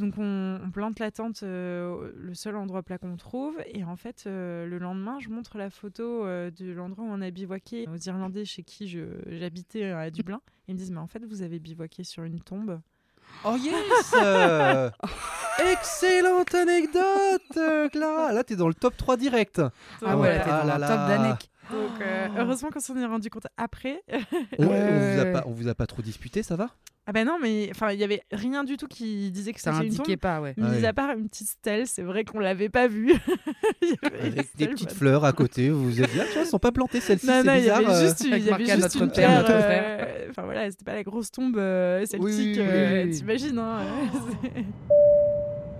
Donc on, on plante la tente, euh, le seul endroit plat qu'on trouve. Et en fait, euh, le lendemain, je montre la photo euh, de l'endroit où on a bivouaqué aux Irlandais chez qui j'habitais à Dublin. Ils me disent, mais en fait, vous avez bivouaqué sur une tombe. Oh yes euh, Excellente anecdote, euh, Clara. Là, t'es dans le top 3 direct. Ah ouais, ouais, t'es ah dans un là. top d'anec. Donc euh, heureusement qu'on s'en est rendu compte après. On, vous a pas, on vous a pas trop disputé, ça va? Ah ben non, mais enfin, il y avait rien du tout qui disait que Ça c'était une tombe. indiquait pas, ouais. Mis Ouais. à part une petite stèle, c'est vrai qu'on l'avait pas vue. Il y avait une Avec des petites fleurs à côté. Vous vous êtes dit, ah, tu vois, elles sont pas plantées celles-ci, Non, c'est non, il y bizarre. avait euh. juste, il y avait juste notre une pierre. euh, Enfin voilà, c'était pas la grosse tombe euh, celtique. Oui, oui, oui, euh, oui, oui. T'imagines, hein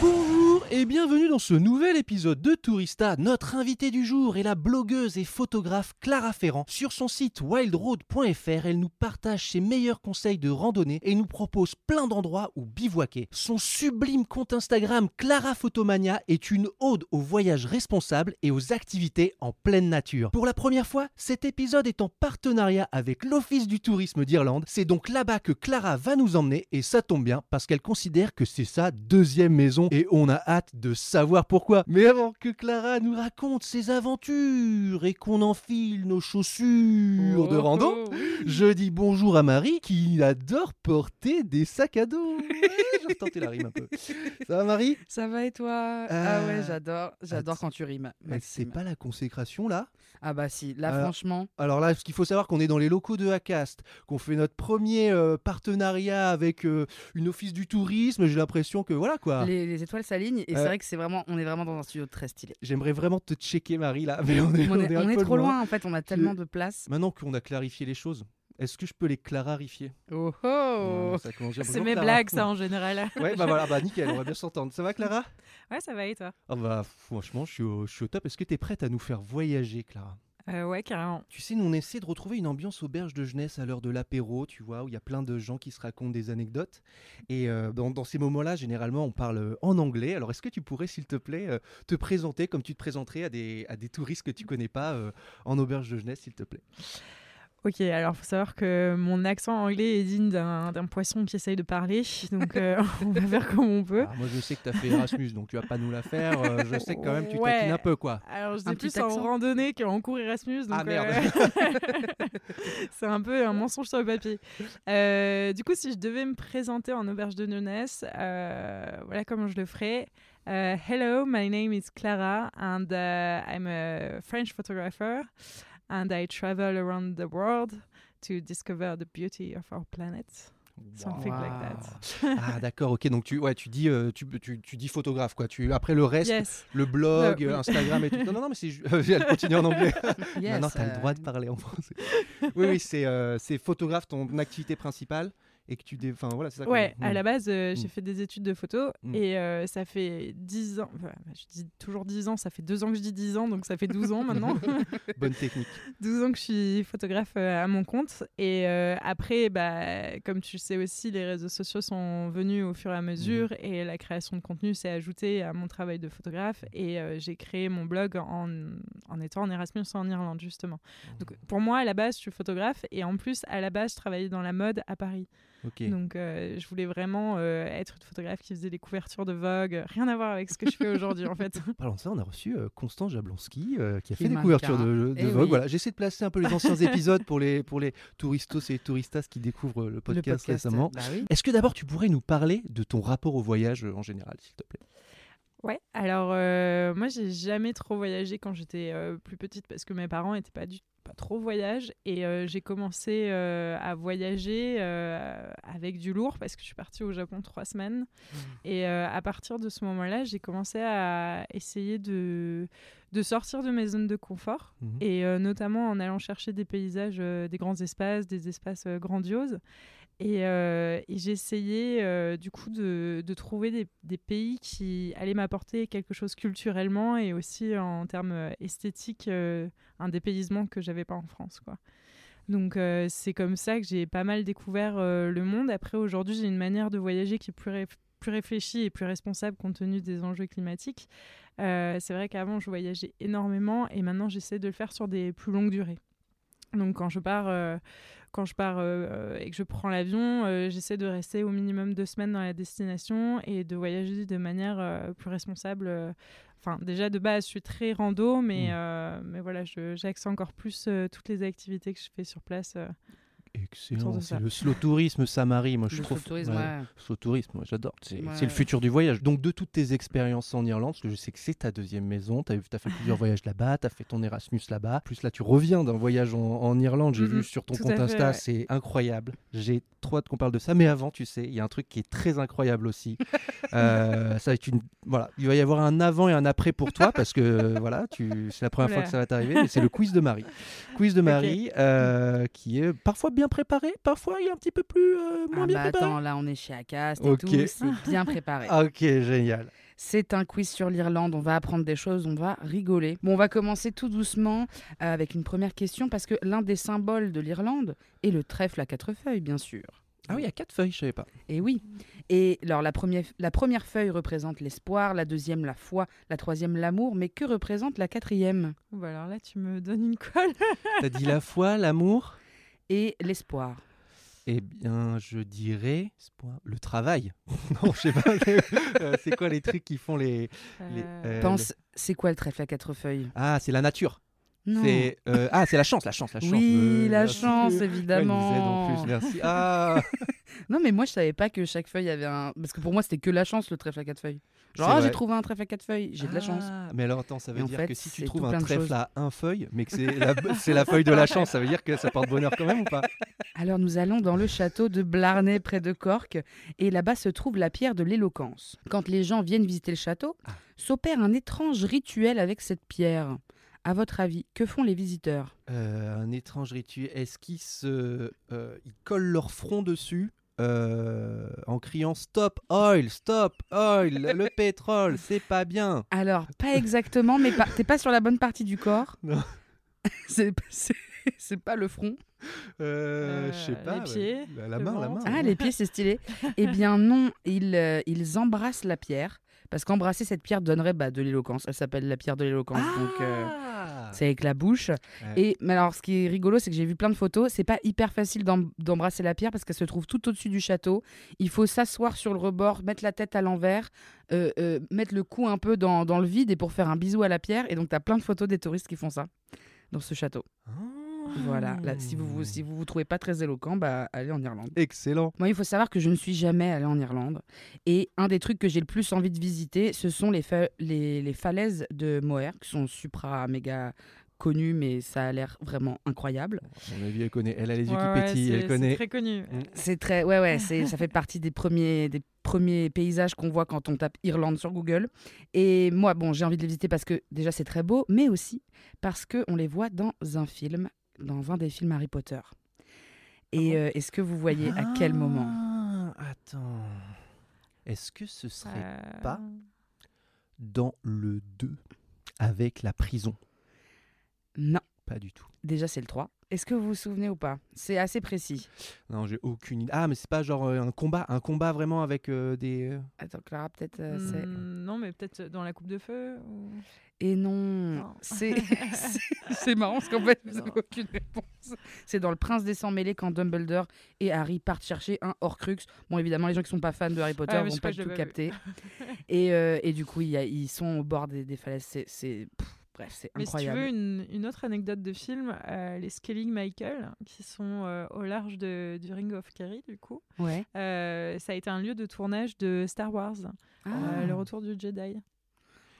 Bonjour et bienvenue dans ce nouvel épisode de Tourista. Notre invitée du jour est la blogueuse et photographe Clara Ferrand. Sur son site wildroad.fr, elle nous partage ses meilleurs conseils de randonnée et nous propose plein d'endroits où bivouaquer. Son sublime compte Instagram Clara Photomania est une ode au voyage responsable et aux activités en pleine nature. Pour la première fois, cet épisode est en partenariat avec l'Office du tourisme d'Irlande. C'est donc là-bas que Clara va nous emmener et ça tombe bien parce qu'elle considère que c'est sa deuxième maison et on a hâte de savoir pourquoi. Mais avant que Clara nous raconte ses aventures et qu'on enfile nos chaussures de Oh, rando, oh, oui. je dis bonjour à Marie qui adore porter des sacs à dos. J'ai retenté la rime un peu. Ça va Marie? Ça va et toi? Ah Euh, ouais, j'adore, j'adore att- quand tu rimes. C'est Maxime. pas la consécration là? Ah bah si, là Alors- franchement, Alors là, ce qu'il faut savoir qu'on est dans les locaux de Acast, qu'on fait notre premier euh, partenariat avec euh, une office du tourisme. J'ai l'impression que voilà quoi. les, les étoiles s'alignent et Euh. c'est vrai que c'est vraiment, on est vraiment dans un studio très stylé. J'aimerais vraiment te checker Marie là, mais on est, On est, un on est peu trop loin en fait, on a tellement de place. Maintenant qu'on a clarifié les choses, est-ce que je peux les clararifier Oh oh. C'est mes Clara. blagues, ça, en général. Ouais, bah voilà, bah nickel, on va bien s'entendre. Ça va Clara? Ouais, ça va et toi? Ah bah franchement, je suis au, je suis au top. Est-ce que tu es prête à nous faire voyager Clara? Euh, carrément. Tu sais, nous on essaie de retrouver une ambiance auberge de jeunesse à l'heure de l'apéro, tu vois, où il y a plein de gens qui se racontent des anecdotes. Et euh, dans, ces moments-là, généralement, on parle euh, en anglais. Alors, est-ce que tu pourrais, s'il te plaît, euh, te présenter comme tu te présenterais à des, à des touristes que tu connais pas en auberge de jeunesse, s'il te plaît? Ok, alors faut savoir que mon accent anglais est digne d'un poisson qui essaye de parler, donc euh, on va faire comme on peut. Ah, Moi, je sais que tu as fait Erasmus, donc tu vas pas nous la faire. euh, je sais que quand même, tu Ouais. taquines un peu, quoi. Alors je dis plus en accent. randonnée qu'en cours Erasmus, donc Ah, merde. euh, c'est un peu un mensonge sur le papier. Euh, du coup, si je devais me présenter en auberge de jeunesse, euh, voilà comment je le ferais. Hello, my name is Clara and uh, I'm a French photographer and I travel around the world to discover the beauty of our planet. Something like that. Ah d'accord, ok. Donc tu, ouais, tu dis, euh, tu, tu, tu dis photographe quoi. Tu après le reste, Yes. le blog, Euh, euh, Instagram et tout. Non non non, mais c'est, elle continue en anglais. Yes, Maintenant, tu as euh, le droit de parler en français. oui, oui, c'est, euh, c'est photographe ton activité principale et que tu. Dé... Enfin, voilà, c'est ça. Ouais, à Mm. la base, euh, j'ai Mm. fait des études de photo Mm. et euh, ça fait 10 ans, enfin, je dis toujours 10 ans, ça fait 2 ans que je dis 10 ans, donc ça fait 12 ans maintenant. Bonne technique. 12 ans que je suis photographe euh, à mon compte. Et après, bah, comme tu le sais aussi, les réseaux sociaux sont venus au fur et à mesure et la création de contenu s'est ajoutée à mon travail de photographe. Et j'ai créé mon blog en, en étant en Erasmus en Irlande, justement. Donc pour moi, à la base, je suis photographe et en plus, à la base, je travaillais dans la mode à Paris. Donc euh, je voulais vraiment euh, être une photographe qui faisait des couvertures de Vogue. Rien à voir avec ce que je fais aujourd'hui, en fait. Parlant de ça, on a reçu euh, Constance Jablonski euh, qui a Qui fait des couvertures de, de Eh Vogue. oui. Voilà, j'essaie de placer un peu les anciens épisodes pour les pour les touristos et touristas qui découvrent le le podcast, récemment. Bah oui. Est-ce que d'abord tu pourrais nous parler de ton rapport au voyage euh, en général, s'il te plaît? Ouais, alors euh, moi j'ai jamais trop voyagé quand j'étais euh, plus petite parce que mes parents étaient pas du pas trop voyage et euh, j'ai commencé euh, à voyager avec du lourd parce que je suis partie au Japon trois semaines et euh, à partir de ce moment-là j'ai commencé à essayer de de sortir de mes zones de confort Mhm. et notamment en allant chercher des paysages, des grands espaces, des espaces grandioses. Et, euh, j'ai essayé euh, du coup de, trouver des, pays qui allaient m'apporter quelque chose culturellement et aussi en termes euh, esthétiques, euh, un dépaysement que j'avais pas en France. Quoi. Donc c'est comme ça que j'ai pas mal découvert le monde. Après aujourd'hui j'ai une manière de voyager qui est plus, réf- plus réfléchie et plus responsable compte tenu des enjeux climatiques. C'est vrai qu'avant je voyageais énormément et maintenant j'essaie de le faire sur des plus longues durées. Donc quand je pars, euh, quand je pars euh, et que je prends l'avion, euh, j'essaie de rester au minimum deux semaines dans la destination et de voyager de manière plus responsable. Enfin, déjà de base, je suis très rando, mais, Mm. euh, mais voilà, j'axe encore plus toutes les activités que je fais sur place. Excellent. C'est le slow tourisme, ça Marie. Moi, je Le trouve. tourisme, ouais. ouais. Slow tourisme, moi j'adore. C'est Ouais. le futur du voyage. Donc, de toutes tes expériences en Irlande, parce que je sais que c'est ta deuxième maison, tu as, fait plusieurs voyages là-bas, tu as fait ton Erasmus là-bas. Plus là, tu reviens d'un voyage en, en Irlande. J'ai Mhm, vu sur ton compte Insta, c'est incroyable. J'ai trop hâte qu'on parle de ça. Mais avant, tu sais, il y a un truc qui est très incroyable aussi. Euh, ça va être une... voilà. Il va y avoir un avant et un après pour toi, parce que voilà, tu... c'est la première fois que ça va t'arriver. mais C'est le quiz de Marie. Quiz de Marie, euh, qui est parfois bien préparé, parfois il est un petit peu plus euh, moins Ah bien bah préparé. attends, là on est chez Acast et tout, c'est bien préparé. Ok, génial. C'est un quiz sur l'Irlande, on va apprendre des choses, on va rigoler. Bon, on va commencer tout doucement euh, avec une première question parce que l'un des symboles de l'Irlande est le trèfle à quatre feuilles, bien sûr. Ah oui, il y a quatre feuilles, je savais pas. Et oui. Et alors la première, la première feuille représente l'espoir, la deuxième la foi, la troisième l'amour, mais que représente la quatrième? Bah alors là, tu me donnes une colle. T'as dit la foi, l'amour? Et l'espoir. Eh bien, je dirais le travail. non, je sais pas. Euh, c'est quoi les trucs qui font les. les- Euh, euh, Pense, c'est quoi le trèfle à quatre feuilles? Ah, c'est la nature. C'est euh, ah, c'est la chance, la chance, la chance. Oui, Euh, la merci. chance, évidemment. aide en plus, merci. Ah, Non, mais moi, je savais pas que chaque feuille avait un. Parce que pour moi, c'était que la chance, le trèfle à quatre feuilles. Genre, ah, j'ai trouvé un trèfle à quatre feuilles, j'ai de la chance. Ah, Mais alors, attends, ça veut Et en dire fait, que si tu trouves un trèfle à un feuille, mais que c'est la, c'est la feuille de la chance, ça veut dire que ça porte bonheur quand même ou pas? Alors, nous allons dans le château de Blarney, près de Cork, et là-bas se trouve la pierre de l'éloquence. Quand les gens viennent visiter le château, Ah. s'opère un étrange rituel avec cette pierre. À votre avis, que font les visiteurs? Euh, un étrange rituel. Est-ce qu'ils se, euh, ils collent leur front dessus euh, en criant stop oil, stop oil, le pétrole, c'est pas bien. Alors, pas exactement, mais pas- t'es pas sur la bonne partie du corps. Non. c'est pas le front. Euh, Euh, je sais les pas. pieds, la, la le main, la main. Ah, les pieds, c'est stylé. eh bien non, ils, euh, ils embrassent la pierre. Parce qu'embrasser cette pierre donnerait bah, de l'éloquence. Elle s'appelle la pierre de l'éloquence. donc, euh, Ah c'est avec la bouche. Et mais alors, ce qui est rigolo, c'est que j'ai vu plein de photos. C'est pas hyper facile d'em- d'embrasser la pierre parce qu'elle se trouve tout au-dessus du château. Il faut s'asseoir sur le rebord, mettre la tête à l'envers, euh, euh, mettre le cou un peu dans, dans le vide et pour faire un bisou à la pierre. Et donc, tu as plein de photos des touristes qui font ça dans ce château. Ah. Voilà. Là, si vous vous, si vous vous trouvez pas très éloquent, bah, allez en Irlande. Excellent. Moi, il faut savoir que je ne suis jamais allée en Irlande. Et un des trucs que j'ai le plus envie de visiter, ce sont les, fa- les, les falaises de Moher, qui sont supra méga connues, mais ça a l'air vraiment incroyable. À mon avis, elle connaît. Elle a les yeux ouais, qui pétillent. c'est- Elle c'est connaît. très connu. Mm. C'est très, ouais, ouais, c'est, ça fait partie des premiers, des premiers paysages qu'on voit quand on tape Irlande sur Google. Et moi, bon, j'ai envie de les visiter parce que déjà c'est très beau, mais aussi parce que on les voit dans un film, dans un des films Harry Potter. Et euh, est-ce que vous voyez à quel moment? Ah, Attends. Est-ce que ce serait Euh, pas dans le 2 avec la prison? Non, Pas du tout. déjà c'est le 3. Est-ce que vous vous souvenez ou pas? C'est assez précis. Non, j'ai aucune idée. Ah, mais c'est pas genre euh, un combat, un combat vraiment avec euh, des. Attends, Clara, peut-être euh, c'est. Mais peut-être dans la coupe de feu. ou- Et non, Non. c'est marrant parce qu'en fait, vous n'avez aucune réponse. C'est dans Le Prince des Sangs mêlés quand Dumbledore et Harry partent chercher un Horcrux. Bon, évidemment, les gens qui sont pas fans de Harry Potter Ouais, mais vont pas du tout capter. et, euh, et du coup, il y a- ils sont au bord des, des falaises. C'est- bref, c'est Mais si tu veux une, une autre anecdote de film, euh, les Skellig Michael, qui sont euh, au large de, du Ring of Kerry, du coup, Ouais. euh, ça a été un lieu de tournage de Star Wars, Ah, euh, le retour du Jedi.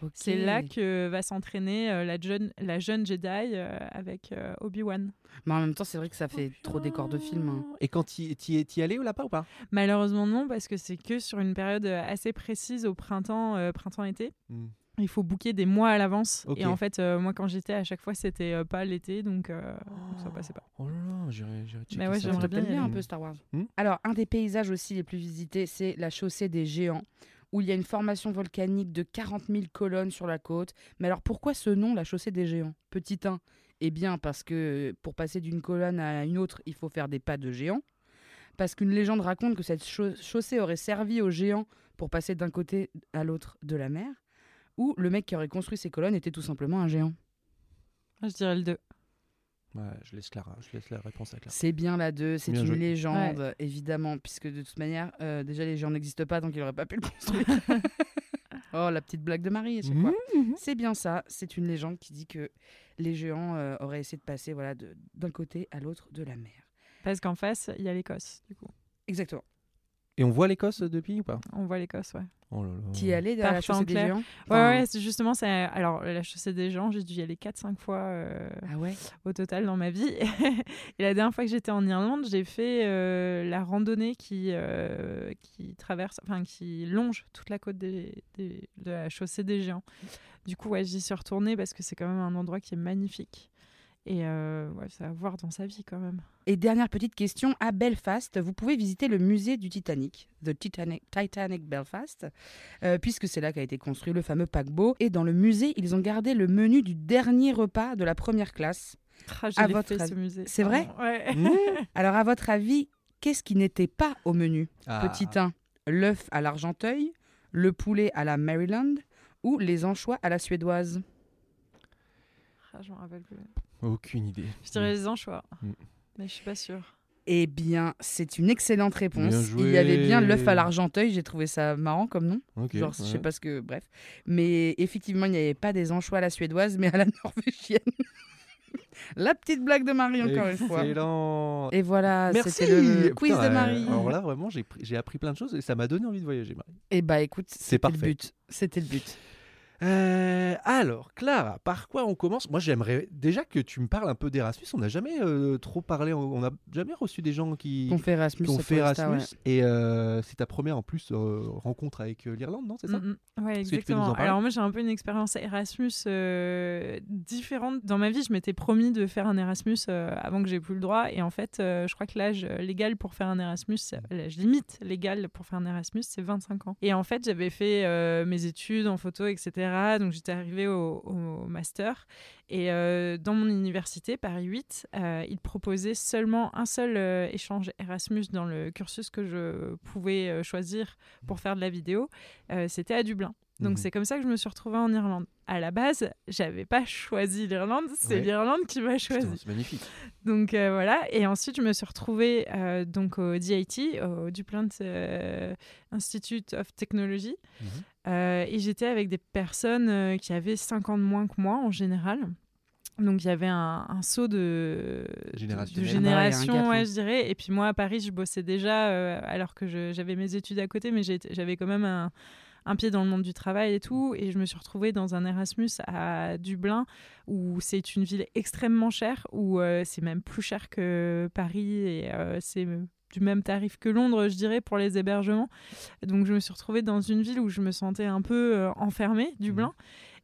ok. C'est là que va s'entraîner euh, la, jeune, la jeune Jedi euh, avec euh, Obi-Wan. Mais en même temps, c'est vrai que ça fait trop décor de film. hein. Et quand t'y t'y- t'y allais ou là-bas ou pas? Malheureusement non, parce que c'est que sur une période assez précise au printemps, euh, printemps-été. Hmm. Il faut booker des mois à l'avance. Et en fait, euh, moi, quand j'étais, à chaque fois, c'était euh, pas l'été, donc, euh, donc ça passait pas. Oh là là, j'irai Mais ouais, j'aimerais bien bien un peu Star Wars. Hmm. Alors, un des paysages aussi les plus visités, c'est la chaussée des géants, où il y a une formation volcanique de 40 000 colonnes sur la côte. Mais alors, pourquoi ce nom, la chaussée des géants? Petit 1, eh bien, parce que pour passer d'une colonne à une autre, il faut faire des pas de géants. Parce qu'une légende raconte que cette chau- chaussée aurait servi aux géants pour passer d'un côté à l'autre de la mer. Ou le mec qui aurait construit ces colonnes était tout simplement un géant. Je dirais le 2. Ouais, je laisse Clara, je laisse la réponse à Clara. C'est bien la 2, c'est une joué. légende, évidemment, puisque de toute manière, euh, déjà les gens n'existent pas, donc il n'aurait pas pu le construire. oh, la petite blague de Marie, chaque fois. Mhm. C'est bien ça, c'est une légende qui dit que les géants euh, auraient essayé de passer voilà, d'un côté à l'autre de la mer. Parce qu'en face, il y a l'Écosse, du coup. Exactement. Et on voit l'Écosse depuis ou pas? On voit l'Écosse, ouais. Oh là là. À la chaussée des géants? Ouais, Enfin, ouais, c'est justement, c'est alors la chaussée des gens, j'ai dû y aller 4-5 fois euh, Ah ouais? au total dans ma vie. Et la dernière fois que j'étais en Irlande, j'ai fait euh, la randonnée qui, euh, qui traverse, enfin qui longe toute la côte des, des- de la chaussée des géants. Du coup, ouais, j'y suis retournée parce que c'est quand même un endroit qui est magnifique. Et euh, ouais, c'est à voir dans sa vie quand même. Et dernière petite question, à Belfast, vous pouvez visiter le musée du Titanic, The Titanic, Titanic Belfast, euh, puisque c'est là qu'a été construit le fameux paquebot. Et dans le musée, ils ont gardé le menu du dernier repas de la première classe. Ah, À votre fait avis- ce musée. C'est vrai. Ouais. Mmh. Alors, à votre avis, qu'est-ce qui n'était pas au menu? Ah. Petit 1, l'œuf à l'argenteuil, le poulet à la Maryland ou les anchois à la suédoise? Ah, je m'en rappelle plus. Aucune idée. Je dirais les anchois, Mm. mais je suis pas sûre. Eh bien, c'est une excellente réponse. Il y avait bien l'œuf à l'argenteuil, j'ai trouvé ça marrant comme nom. Ok, Genre, je sais pas ce que. Bref. Mais effectivement, il n'y avait pas des anchois à la suédoise, mais à la norvégienne. la petite blague de Marie, encore une fois. Excellent. Et voilà, Merci. c'était le quiz Putain, de Marie. euh, alors là, vraiment, j'ai pris- j'ai appris plein de choses et ça m'a donné envie de voyager, Marie. Et bah écoute, C'est c'était le but. C'était le but. Euh, alors, Clara, par quoi on commence? Moi, j'aimerais déjà que tu me parles un peu d'Erasmus. On n'a jamais euh, trop parlé, on n'a jamais reçu des gens qui, Qu'on fait Erasmus. qui ont fait Erasmus. ouais. Et euh, c'est ta première, en plus, euh, rencontre avec euh, l'Irlande, non C'est ça? Mm, mm. Ouais, exactement. Alors moi j'ai un peu une expérience Erasmus euh, différente. Dans ma vie, je m'étais promis de faire un Erasmus euh, avant que j'ai plus le droit. Et en fait, euh, je crois que l'âge légal pour faire un Erasmus, euh, l'âge limite légal pour faire un Erasmus, c'est 25 ans. Et en fait, j'avais fait euh, mes études en photo, etc. Donc j'étais arrivée au, au master. Et euh, dans mon université, Paris 8, euh, ils proposaient seulement un seul euh, échange Erasmus dans le cursus que je pouvais euh, choisir pour faire de la vidéo. C'était à Dublin. Donc Mhm. c'est comme ça que je me suis retrouvée en Irlande. À la base, j'avais pas choisi l'Irlande, c'est Ouais. l'Irlande qui m'a choisi. C'est magnifique. Donc euh, voilà, et ensuite je me suis retrouvée euh, donc au DIT, au Duplant euh, Institute of Technology, Mhm. Et j'étais avec des personnes qui avaient 5 ans de moins que moi en général. Donc il y avait un, un saut de, Générationnel. de génération, hein. ouais, je dirais. Et puis moi à Paris, je bossais déjà alors que j'avais mes études à côté, mais j'avais quand même un, un pied dans le monde du travail et tout. Et je me suis retrouvée dans un Erasmus à Dublin, où c'est une ville extrêmement chère, où euh, c'est même plus cher que Paris et euh, c'est du même tarif que Londres, je dirais, pour les hébergements. Donc je me suis retrouvée dans une ville où je me sentais un peu euh, enfermée, Dublin.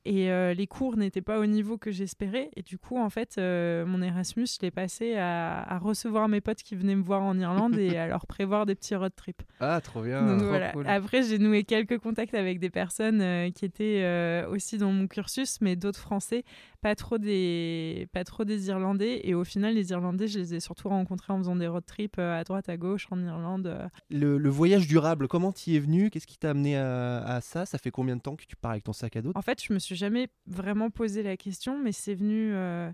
Et euh, les cours n'étaient pas au niveau que j'espérais. Et du coup, en fait, euh, mon Erasmus, je l'ai passé à, à recevoir mes potes qui venaient me voir en Irlande et à leur prévoir des petits road trips. Ah, trop bien. Donc trop voilà. cool. Après, j'ai noué quelques contacts avec des personnes euh, qui étaient aussi dans mon cursus, mais d'autres Français, pas trop des, pas trop des Irlandais. Et au final, les Irlandais, je les ai surtout rencontrés en faisant des road trips à droite, à gauche, en Irlande. Le, le voyage durable, comment t'y es venu? Qu'est-ce qui t'a amené à, à ça? Ça fait combien de temps que tu pars avec ton sac à dos? En fait, je me suis jamais vraiment posé la question, mais c'est venu, euh,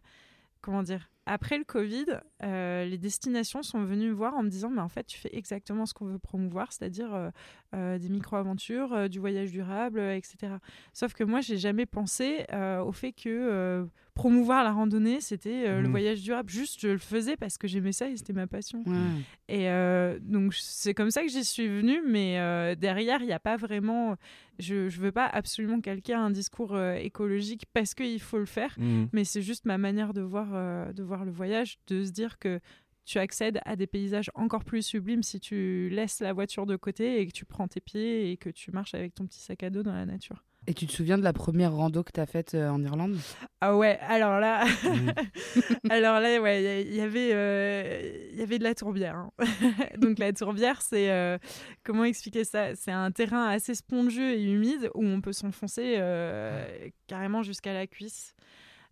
comment dire, après le Covid, euh, les destinations sont venues me voir en me disant, mais en fait, tu fais exactement ce qu'on veut promouvoir, c'est-à-dire euh, des micro-aventures, du voyage durable, etc. Sauf que moi, j'ai jamais pensé au fait que promouvoir la randonnée, c'était euh, le Mhm. voyage durable. Juste, je le faisais parce que j'aimais ça et c'était ma passion. Ouais. Et euh, donc, c'est comme ça que j'y suis venue, mais euh, derrière, il n'y a pas vraiment. Je ne veux pas absolument calquer un discours écologique parce qu'il faut le faire, Mhm. mais c'est juste ma manière de voir, de voir le voyage, de se dire que tu accèdes à des paysages encore plus sublimes si tu laisses la voiture de côté et que tu prends tes pieds et que tu marches avec ton petit sac à dos dans la nature. Et tu te souviens de la première rando que tu as faite euh, en Irlande? Ah ouais, alors là, Mm. alors là, ouais, il y, avait, euh, il y avait de la tourbière. hein. Donc la tourbière, c'est euh, comment expliquer ça? C'est un terrain assez spongieux et humide où on peut s'enfoncer euh, carrément jusqu'à la cuisse.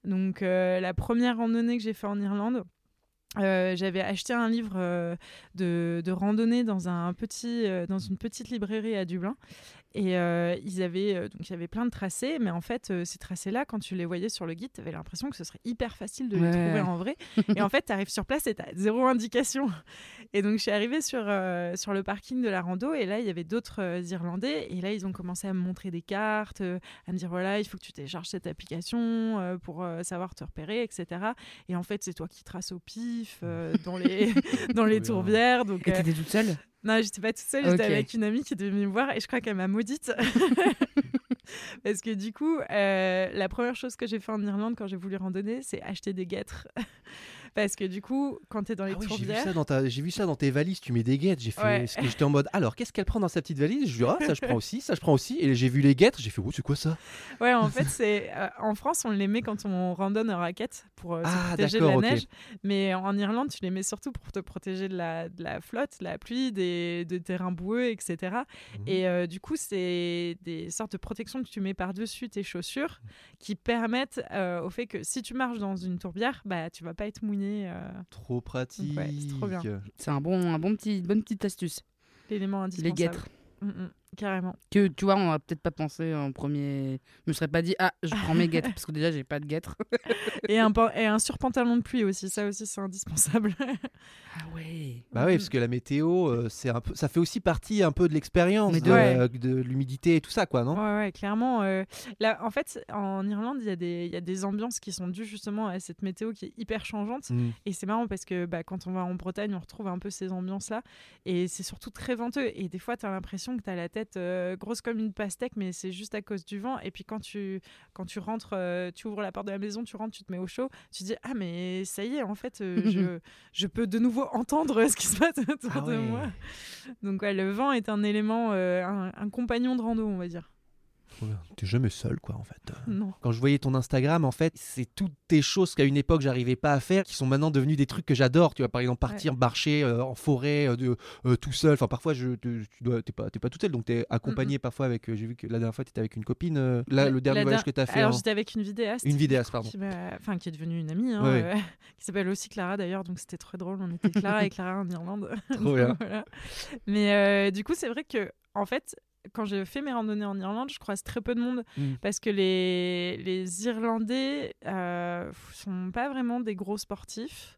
Donc euh, la première randonnée que j'ai fait en Irlande. euh, j'avais acheté un livre euh, de, de randonnée dans, un petit, euh, dans une petite librairie à Dublin. Et euh, ils avaient, euh, donc il y avait plein de tracés, mais en fait, euh, ces tracés-là, quand tu les voyais sur le guide, tu avais l'impression que ce serait hyper facile de les trouver en vrai. et en fait, tu arrives sur place et tu as zéro indication. Et donc, je suis arrivée sur, sur le parking de la rando, et là, il y avait d'autres Irlandais. Et là, ils ont commencé à me montrer des cartes, à me dire voilà, il faut que tu télécharges cette application pour savoir te repérer, etc. Et en fait, c'est toi qui traces au pif dans les, dans les tourbières. Donc, Et t'étais toute seule? Non, j'étais pas toute seule, j'étais avec une amie qui devait me voir et je crois qu'elle m'a maudite. Parce que du coup, euh, la première chose que j'ai fait en Irlande quand j'ai voulu randonner, c'est acheter des guêtres. Parce que du coup, quand tu es dans les Ah oui, j'ai vu tourbières, ça dans ta, j'ai vu ça dans tes valises. Tu mets des guêtres. J'ai fait, Ouais. parce que j'étais en mode, alors qu'est-ce qu'elle prend dans sa petite valise? Je lui dis, ah ça je prends aussi, ça je prends aussi. Et j'ai vu les guêtres. J'ai fait, oh c'est quoi ça? Ouais, en fait, c'est euh, en France, on les met quand on randonne en raquette pour euh, se Ah, protéger de la neige. Mais en Irlande, tu les mets surtout pour te protéger de la, de la flotte, de la pluie, des, des terrains boueux, etc. Et euh, du coup, c'est des sortes de protections que tu mets par-dessus tes chaussures qui permettent au fait que si tu marches dans une tourbière, bah, tu vas pas être mouillé. Euh, Trop pratique. Ouais, c'est trop bien. C'est un bon, un bon petit, bonne petite astuce. L'élément Les indispensable. guêtres. Mm, mm, carrément. Que tu vois, on n'aurait peut-être pas pensé en premier. Je me serais pas dit, ah, je prends mes guêtres. Parce que déjà, j'ai pas de guêtres. Et un, pan- et un surpantalon de pluie aussi, ça aussi c'est indispensable. Ah ouais. Bah oui, parce que la météo, euh, c'est un peu, ça fait aussi partie un peu de l'expérience, de, de- euh, de l'humidité et tout ça, quoi, non Ouais, ouais, clairement. euh, là, en fait, en Irlande, il y, a des- il y a des ambiances qui sont dues justement à cette météo qui est hyper changeante. Mm. Et c'est marrant parce que bah, quand on va en Bretagne, on retrouve un peu ces ambiances-là. Et c'est surtout très venteux. Et des fois, tu as l'impression que tu as la tête euh, grosse comme une pastèque, mais c'est juste à cause du vent. Et puis quand tu, quand tu rentres, euh, tu ouvres la porte de la maison, tu rentres, tu te mets au chaud, tu te dis Ah, mais ça y est, en fait, euh, je, je peux de nouveau entendre ce qui se passe autour Ah de moi. Donc, ouais, le vent est un élément, un, un compagnon de rando, on va dire. Trop. T'es jamais seul, quoi, en fait. Non. Quand je voyais ton Instagram, en fait, c'est toutes tes choses qu'à une époque j'arrivais pas à faire, qui sont maintenant devenues des trucs que j'adore. Tu vois, par exemple, partir marcher euh, en forêt euh, de, euh, tout seul. Enfin, parfois, je, tu dois, t'es pas, t'es pas toute seule, donc t'es accompagné parfois avec. J'ai vu que la dernière fois, t'étais avec une copine. là, le dernier voyage que t'as fait. Alors, en- j'étais avec une vidéaste. Une vidéaste, pardon. qui, enfin, qui est devenue une amie, hein, Ouais, qui s'appelle aussi Clara d'ailleurs, donc c'était très drôle. On était Clara et Clara en Irlande. Trop bien. Voilà. Mais du coup, c'est vrai que, en fait, quand j'ai fait mes randonnées en Irlande, je croise très peu de monde Mm. parce que les, les Irlandais euh, sont pas vraiment des gros sportifs.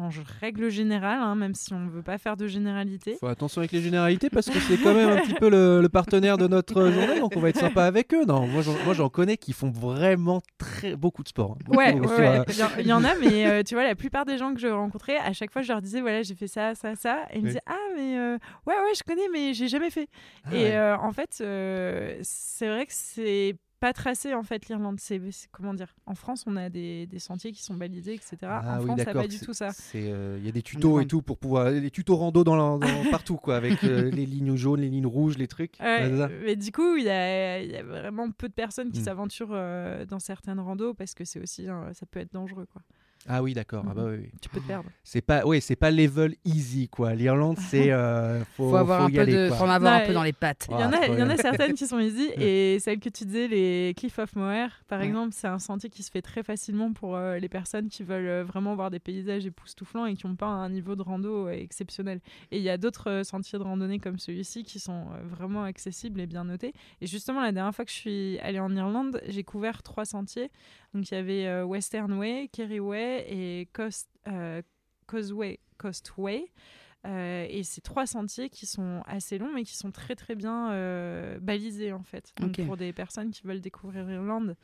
En règle générale, hein, même si on veut pas faire de généralité. Faut attention avec les généralités parce que c'est quand même un petit peu le, le partenaire de notre journée, donc on va être sympa avec eux. Non, moi j'en, connais qui font vraiment très beaucoup de sport. hein. Ouais, Beaucoup ouais, sur, ouais. euh, Il y en- il a, mais euh, tu vois, la plupart des gens que je rencontrais, à chaque fois, je leur disais, voilà, j'ai fait ça, ça, ça. Et ils me disaient, ah, mais euh, ouais, ouais, je connais, mais j'ai jamais fait. ah Et ouais. euh, en fait, euh, c'est vrai que c'est pas tracé, en fait, l'Irlande. C'est, comment dire En France, on a des, des sentiers qui sont balisés, etc. Ah en oui, France, ça pas du tout ça. c'est, euh, Il y a des tutos et tout pour pouvoir. Les tutos rando dans, dans- partout, quoi, avec euh, les lignes jaunes, les lignes rouges, les trucs. Ouais, mais du coup, il y a, il y a vraiment peu de personnes qui Mm. s'aventurent euh, dans certaines randos parce que c'est aussi, hein, ça peut être dangereux, quoi. Ah oui, d'accord. Ah bah oui, oui. Tu peux te perdre. C'est pas, ouais, c'est pas level easy, quoi. L'Irlande, c'est. euh, faut, Faut avoir faut un y peu aller, de, quoi. faut en avoir un peu dans les pattes. Il y, en Ah, a, il y en a certaines qui sont easy et celles que tu disais, les Cliff of Moher, par Ouais. exemple, c'est un sentier qui se fait très facilement pour euh, les personnes qui veulent euh, vraiment voir des paysages époustouflants et qui n'ont pas un niveau de rando euh, exceptionnel. Et il y a d'autres euh, sentiers de randonnée comme celui-ci qui sont euh, vraiment accessibles et bien notés. Et justement, la dernière fois que je suis allée en Irlande, j'ai couvert trois sentiers. Donc il y avait euh, Western Way, Kerry Way et Coast, euh, Causeway, Coastway. Euh, et c'est trois sentiers qui sont assez longs, mais qui sont très très bien euh, balisés en fait. Donc pour des personnes qui veulent découvrir l'Irlande,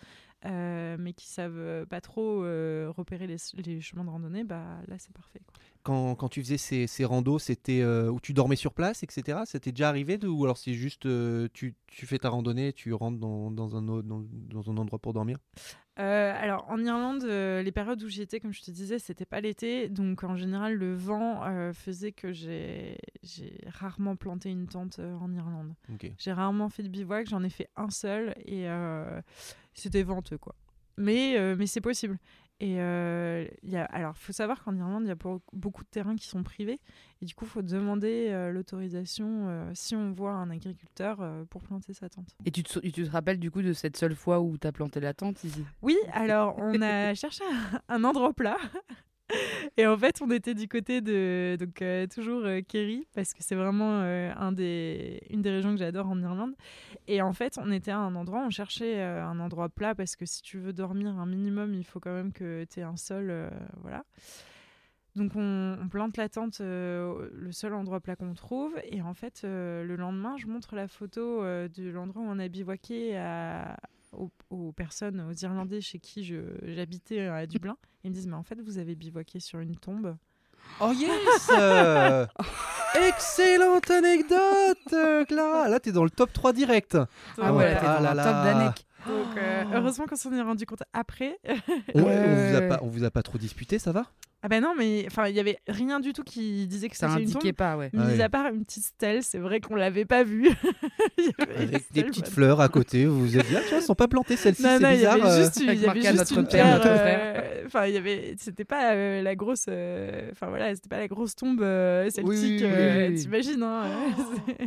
euh, mais qui savent pas trop repérer les, les chemins de randonnée, bah là c'est parfait. quoi. quand, quand tu faisais ces, ces randos, c'était où tu dormais sur place, etc. C'était déjà arrivé de- ou alors c'est juste tu, tu fais ta randonnée, tu rentres dans, dans un, dans un endroit pour dormir? Euh, alors en Irlande, euh, les périodes où j'y étais, comme je te disais, c'était pas l'été, donc en général le vent euh, faisait que j'ai rarement planté une tente en Irlande. J'ai rarement fait de bivouac, j'en ai fait un seul et c'était venteux quoi. Mais, mais c'est possible. Et euh, il y a, alors, faut savoir qu'en Irlande, il y a beau- beaucoup de terrains qui sont privés. Et du coup, il faut demander euh, l'autorisation euh, si on voit un agriculteur euh, pour planter sa tente. Et tu te, sou- tu te rappelles du coup de cette seule fois où tu as planté la tente ici Oui, alors on a cherché un, un endroit plat. Et en fait, on était du côté de donc euh, toujours euh, Kerry parce que c'est vraiment euh, un des une des régions que j'adore en Irlande. Et en fait, on était à un endroit, on cherchait un endroit plat parce que si tu veux dormir un minimum, il faut quand même que tu aies un sol voilà. Donc on, on plante la tente, le seul endroit plat qu'on trouve. Et en fait, le lendemain, je montre la photo de l'endroit où on a bivouaqué à, aux, aux personnes, aux Irlandais chez qui j'habitais à Dublin. Ils me disent, mais en fait, vous avez bivouaqué sur une tombe. Oh yes euh, Excellente anecdote, euh, Clara Là, t'es dans le top 3 direct. Ah ouais, ouais, là, t'es ah dans là un là. top d'anec. Donc, euh, heureusement qu'on s'en est rendu compte après. On, on Ouais. vous a pas, on vous a pas trop disputé, ça va? Ah ben non, mais enfin, il y avait rien du tout qui disait que Ça c'était une tombe. indiquait pas, ouais. Mis Ah ouais. à part une petite stèle, c'est vrai qu'on l'avait pas vue. Il y avait une Avec des petites voilà. fleurs à côté, vous vous êtes dit, ah, tu vois, elles sont pas plantées celles-ci, Non, c'est non, il y bizarre. avait euh. juste, il y avait juste notre une pierre, euh, Enfin, il y avait, c'était pas euh, la grosse, euh, enfin voilà, c'était pas la grosse tombe euh, celtique. Oui, oui, oui, euh, oui, oui. T'imagines, hein euh,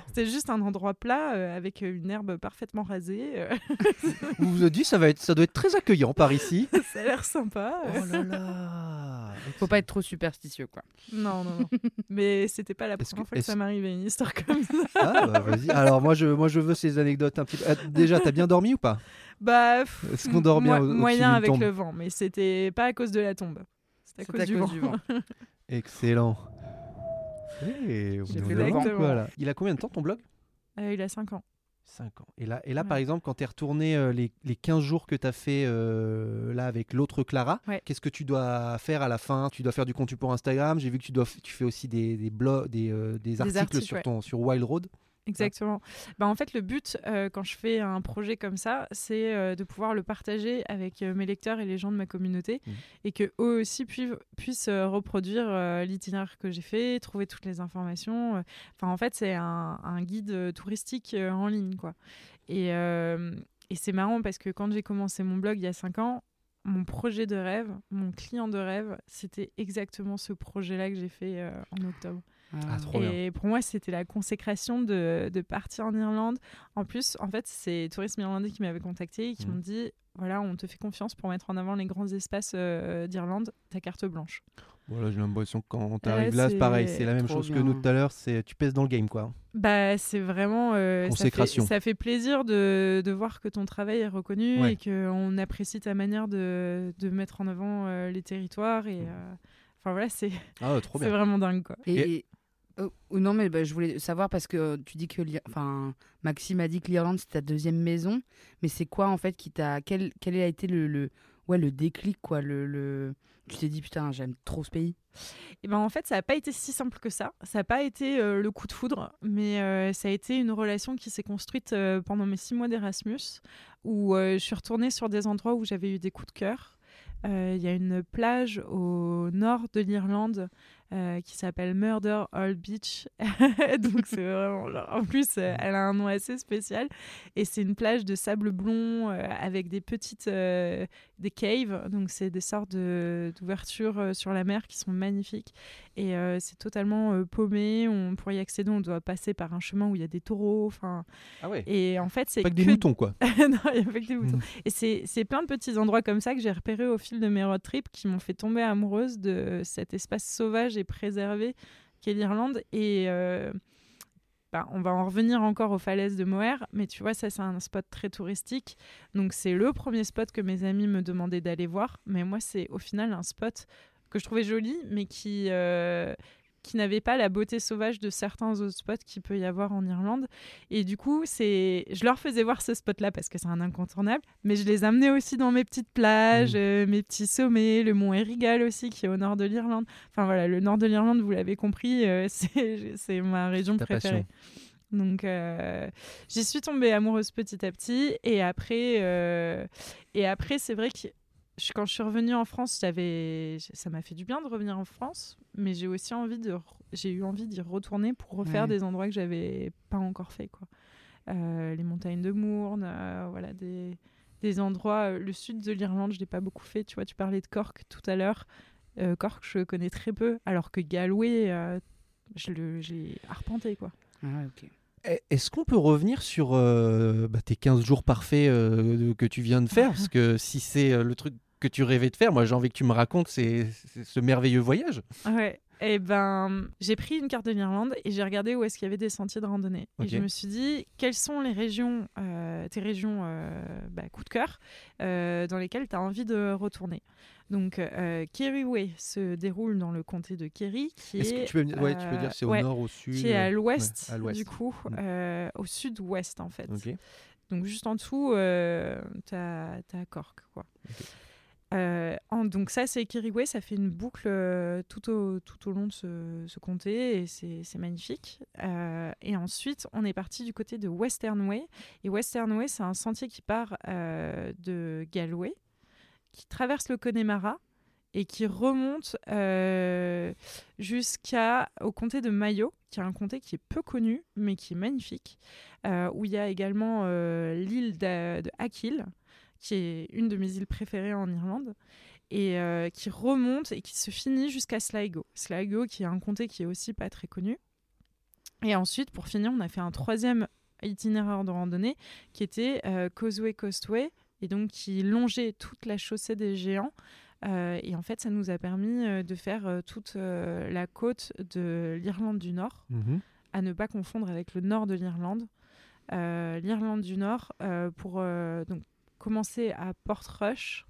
C'était juste un endroit plat euh, avec une herbe parfaitement rasée. euh, Vous vous êtes dit, ça, va être, ça doit être très accueillant par ici. ça a l'air sympa. euh. Oh là là Faut pas être trop superstitieux, quoi. Non, non, non. Mais c'était pas la première que- fois que ça m'arrivait une histoire comme ça. Ah, bah, vas-y. Alors, moi je, moi, je veux ces anecdotes un petit peu. Ah, déjà, t'as bien dormi ou pas? Bah, pff, Est-ce qu'on dort bien mo- au- au-dessus moyen avec tombe? le vent, mais c'était pas à cause de la tombe. C'était à C'est cause, à du, cause vent. du vent. Excellent. On est quoi, là. Il a combien de temps ton blog? Euh, il a 5 ans. 5 ans. Et là, et là Ouais. par exemple, quand tu es retourné euh, les, les 15 jours que tu as fait euh, là avec l'autre Clara, Ouais. qu'est-ce que tu dois faire à la fin? Tu dois faire du contenu pour Instagram? J'ai vu que tu, dois, tu fais aussi des, des, blogs, des, euh, des articles, articles, sur, ouais. ton, sur Wild Road. Exactement. Bah, en fait, le but, euh, quand je fais un projet comme ça, c'est euh, de pouvoir le partager avec euh, mes lecteurs et les gens de ma communauté Mhm. et que eux aussi puissent, puissent reproduire l'itinéraire que j'ai fait, trouver toutes les informations. Enfin, en fait, c'est un, un guide touristique en ligne, quoi. Et, et c'est marrant parce que quand j'ai commencé mon blog il y a 5 ans, mon projet de rêve, mon client de rêve, c'était exactement ce projet-là que j'ai fait en octobre. Ah, trop bien. Et pour moi, c'était la consécration de, de partir en Irlande. En plus, en fait, c'est Tourisme Irlandais qui m'avaient contacté et qui Mhm. m'ont dit voilà, on te fait confiance pour mettre en avant les grands espaces euh, d'Irlande, ta carte blanche. Voilà, j'ai l'impression que quand tu arrives là, c'est pareil. C'est la même chose que nous tout à l'heure. C'est tu pèses dans le game, quoi. Bah, c'est vraiment. euh, ça, fait, Consécration. ça fait plaisir de, de voir que ton travail est reconnu Ouais. et qu'on apprécie ta manière de, de mettre en avant euh, les territoires. Et euh, enfin, voilà, c'est Ah, vraiment dingue, quoi. Et, et- oh, non, mais bah, je voulais savoir parce que euh, tu dis que enfin Maxime a dit que l'Irlande c'est ta deuxième maison, mais c'est quoi en fait qui t'a quel quel a été le, le ouais le déclic quoi le, le... tu t'es dit putain j'aime trop ce pays. Et ben en fait, ça n'a pas été si simple que ça. Ça n'a pas été euh, le coup de foudre, mais euh, ça a été une relation qui s'est construite euh, pendant mes six mois d'Erasmus, où euh, je suis retournée sur des endroits où j'avais eu des coups de cœur. Euh, Il y a une plage au nord de l'Irlande euh, qui s'appelle Murder Hall Beach. Donc c'est vraiment genre- en plus euh, elle a un nom assez spécial et c'est une plage de sable blond euh, avec des petites des caves. Donc c'est des sortes de- d'ouvertures sur la mer qui sont magnifiques et c'est totalement paumé. On pour y accéder, on doit passer par un chemin où il y a des taureaux. Enfin Ah ouais. et en fait c'est Pas que des moutons, quoi. non, il n'y a pas que des moutons. Et c'est c'est plein de petits endroits comme ça que j'ai repérés au fil de mes road trips qui m'ont fait tomber amoureuse de cet espace sauvage et préservé qu'est l'Irlande. Et euh, bah, on va en revenir encore aux falaises de Moher, mais tu vois, ça c'est un spot très touristique. Donc c'est le premier spot que mes amis me demandaient d'aller voir. Mais moi, c'est au final un spot que je trouvais joli, mais qui... euh, qui n'avaient pas la beauté sauvage de certains autres spots qu'il peut y avoir en Irlande. Et du coup, c'est, je leur faisais voir ce spot-là parce que c'est un incontournable, mais je les amenais aussi dans mes petites plages, Mm. euh, mes petits sommets, le mont Errigal aussi qui est au nord de l'Irlande. Enfin voilà, le nord de l'Irlande, vous l'avez compris, euh, c'est, c'est ma région passion. préférée. Donc euh, j'y suis tombée amoureuse petit à petit et après euh, et après c'est vrai que je- quand je suis revenue en France, j'avais ça m'a fait du bien de revenir en France, mais j'ai aussi envie de j'ai eu envie d'y retourner pour refaire Ouais. des endroits que j'avais pas encore fait quoi. Euh, les montagnes de Mourne, euh, voilà des des endroits euh, le sud de l'Irlande, je l'ai pas beaucoup fait, tu vois, tu parlais de Cork tout à l'heure. Euh, Cork, je connais très peu alors que Galway euh, je le j'ai arpenté quoi. Ah ok. Eh, Est-ce qu'on peut revenir sur euh, bah, tes 15 jours parfaits euh, que tu viens de faire? Parce que si c'est euh, le truc que tu rêvais de faire, moi j'ai envie que tu me racontes c'est ce merveilleux voyage. Ouais. Et ben, j'ai pris une carte de l'Irlande et j'ai regardé où est-ce qu'il y avait des sentiers de randonnée. Et je me suis dit, quelles sont les régions, euh, tes régions euh, bah, coup de cœur, euh, dans lesquelles tu as envie de retourner? Donc, euh, Kerry Way se déroule dans le comté de Kerry, qui Est-ce est, que tu peux, me- ouais, tu peux dire c'est au ouais, nord, au sud qui est à l'ouest, ouais, du coup, Mm. au sud-ouest en fait. Donc juste en dessous, t'as as Cork. Quoi. Euh, donc ça, c'est Kiriway, ça fait une boucle euh, tout, au, long de ce, comté et c'est magnifique. Euh, et ensuite, on est parti du côté de Western Way. Et Western Way, c'est un sentier qui part de Galway, qui traverse le Connemara et qui remonte euh, jusqu'à au comté de Mayo, qui est un comté qui est peu connu, mais qui est magnifique, où il y a également l'île de, de qui est une de mes îles préférées en Irlande, et euh, qui remonte et qui se finit jusqu'à Sligo. Sligo, qui est un comté qui est aussi pas très connu. Et ensuite, pour finir, on a fait un troisième itinéraire de randonnée qui était euh, Causeway Coastway, et donc qui longeait toute la chaussée des géants. Euh, et en fait, ça nous a permis de faire toute la côte de l'Irlande du Nord, Mhm. à ne pas confondre avec le nord de l'Irlande. Euh, L'Irlande du Nord, euh, pour euh, donc, commencer à Portrush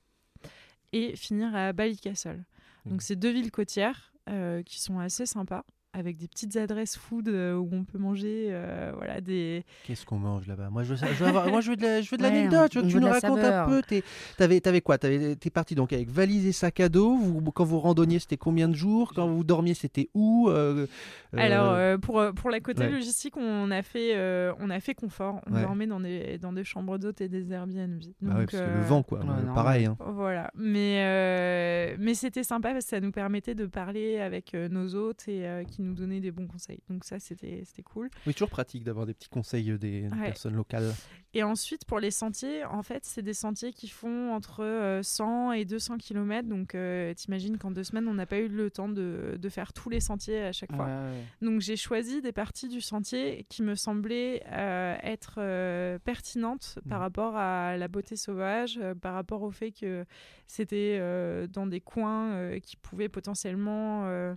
et finir à Ballycastle. Donc, c'est deux villes côtières euh, qui sont assez sympas, avec des petites adresses food euh, où on peut manger euh, voilà, des, Qu'est-ce qu'on mange là-bas? Moi je veux, ça- je veux avoir- moi, je veux de la- je veux de Ouais, l'anecdote, on que tu nous la racontes un peu. T'es- T'avais t'avais quoi? T'avais- T'es parti donc avec valise et sac à dos. Vous, quand vous randonniez, c'était combien de jours? Quand vous dormiez, c'était où? Euh, euh, Alors, euh, pour, pour la côté ouais. logistique, on a fait, euh, on a fait confort. On Ouais. dormait dans des, dans des chambres d'hôtes et des Airbnb. bah ouais, Donc, parce que euh, le vent, quoi. ouais, euh, non, pareil. hein. Voilà. Mais, euh, mais c'était sympa parce que ça nous permettait de parler avec nos hôtes et euh, qui nous donnaient des bons conseils. Donc, ça, c'était c'était cool. Oui, toujours pratique d'avoir des petits conseils euh, des Ouais. personnes locales. Et ensuite, pour les sentiers, en fait, c'est des sentiers qui font entre euh, 100 et 200 km. Donc, euh, t'imagines qu'en deux semaines, on n'a pas eu le temps de, de faire tous les sentiers à chaque fois. Ouais, ouais. Donc j'ai choisi des parties du sentier qui me semblaient euh, être euh, pertinentes par Mhm. rapport à la beauté sauvage, euh, par rapport au fait que c'était euh, dans des coins euh, qui pouvaient potentiellement euh,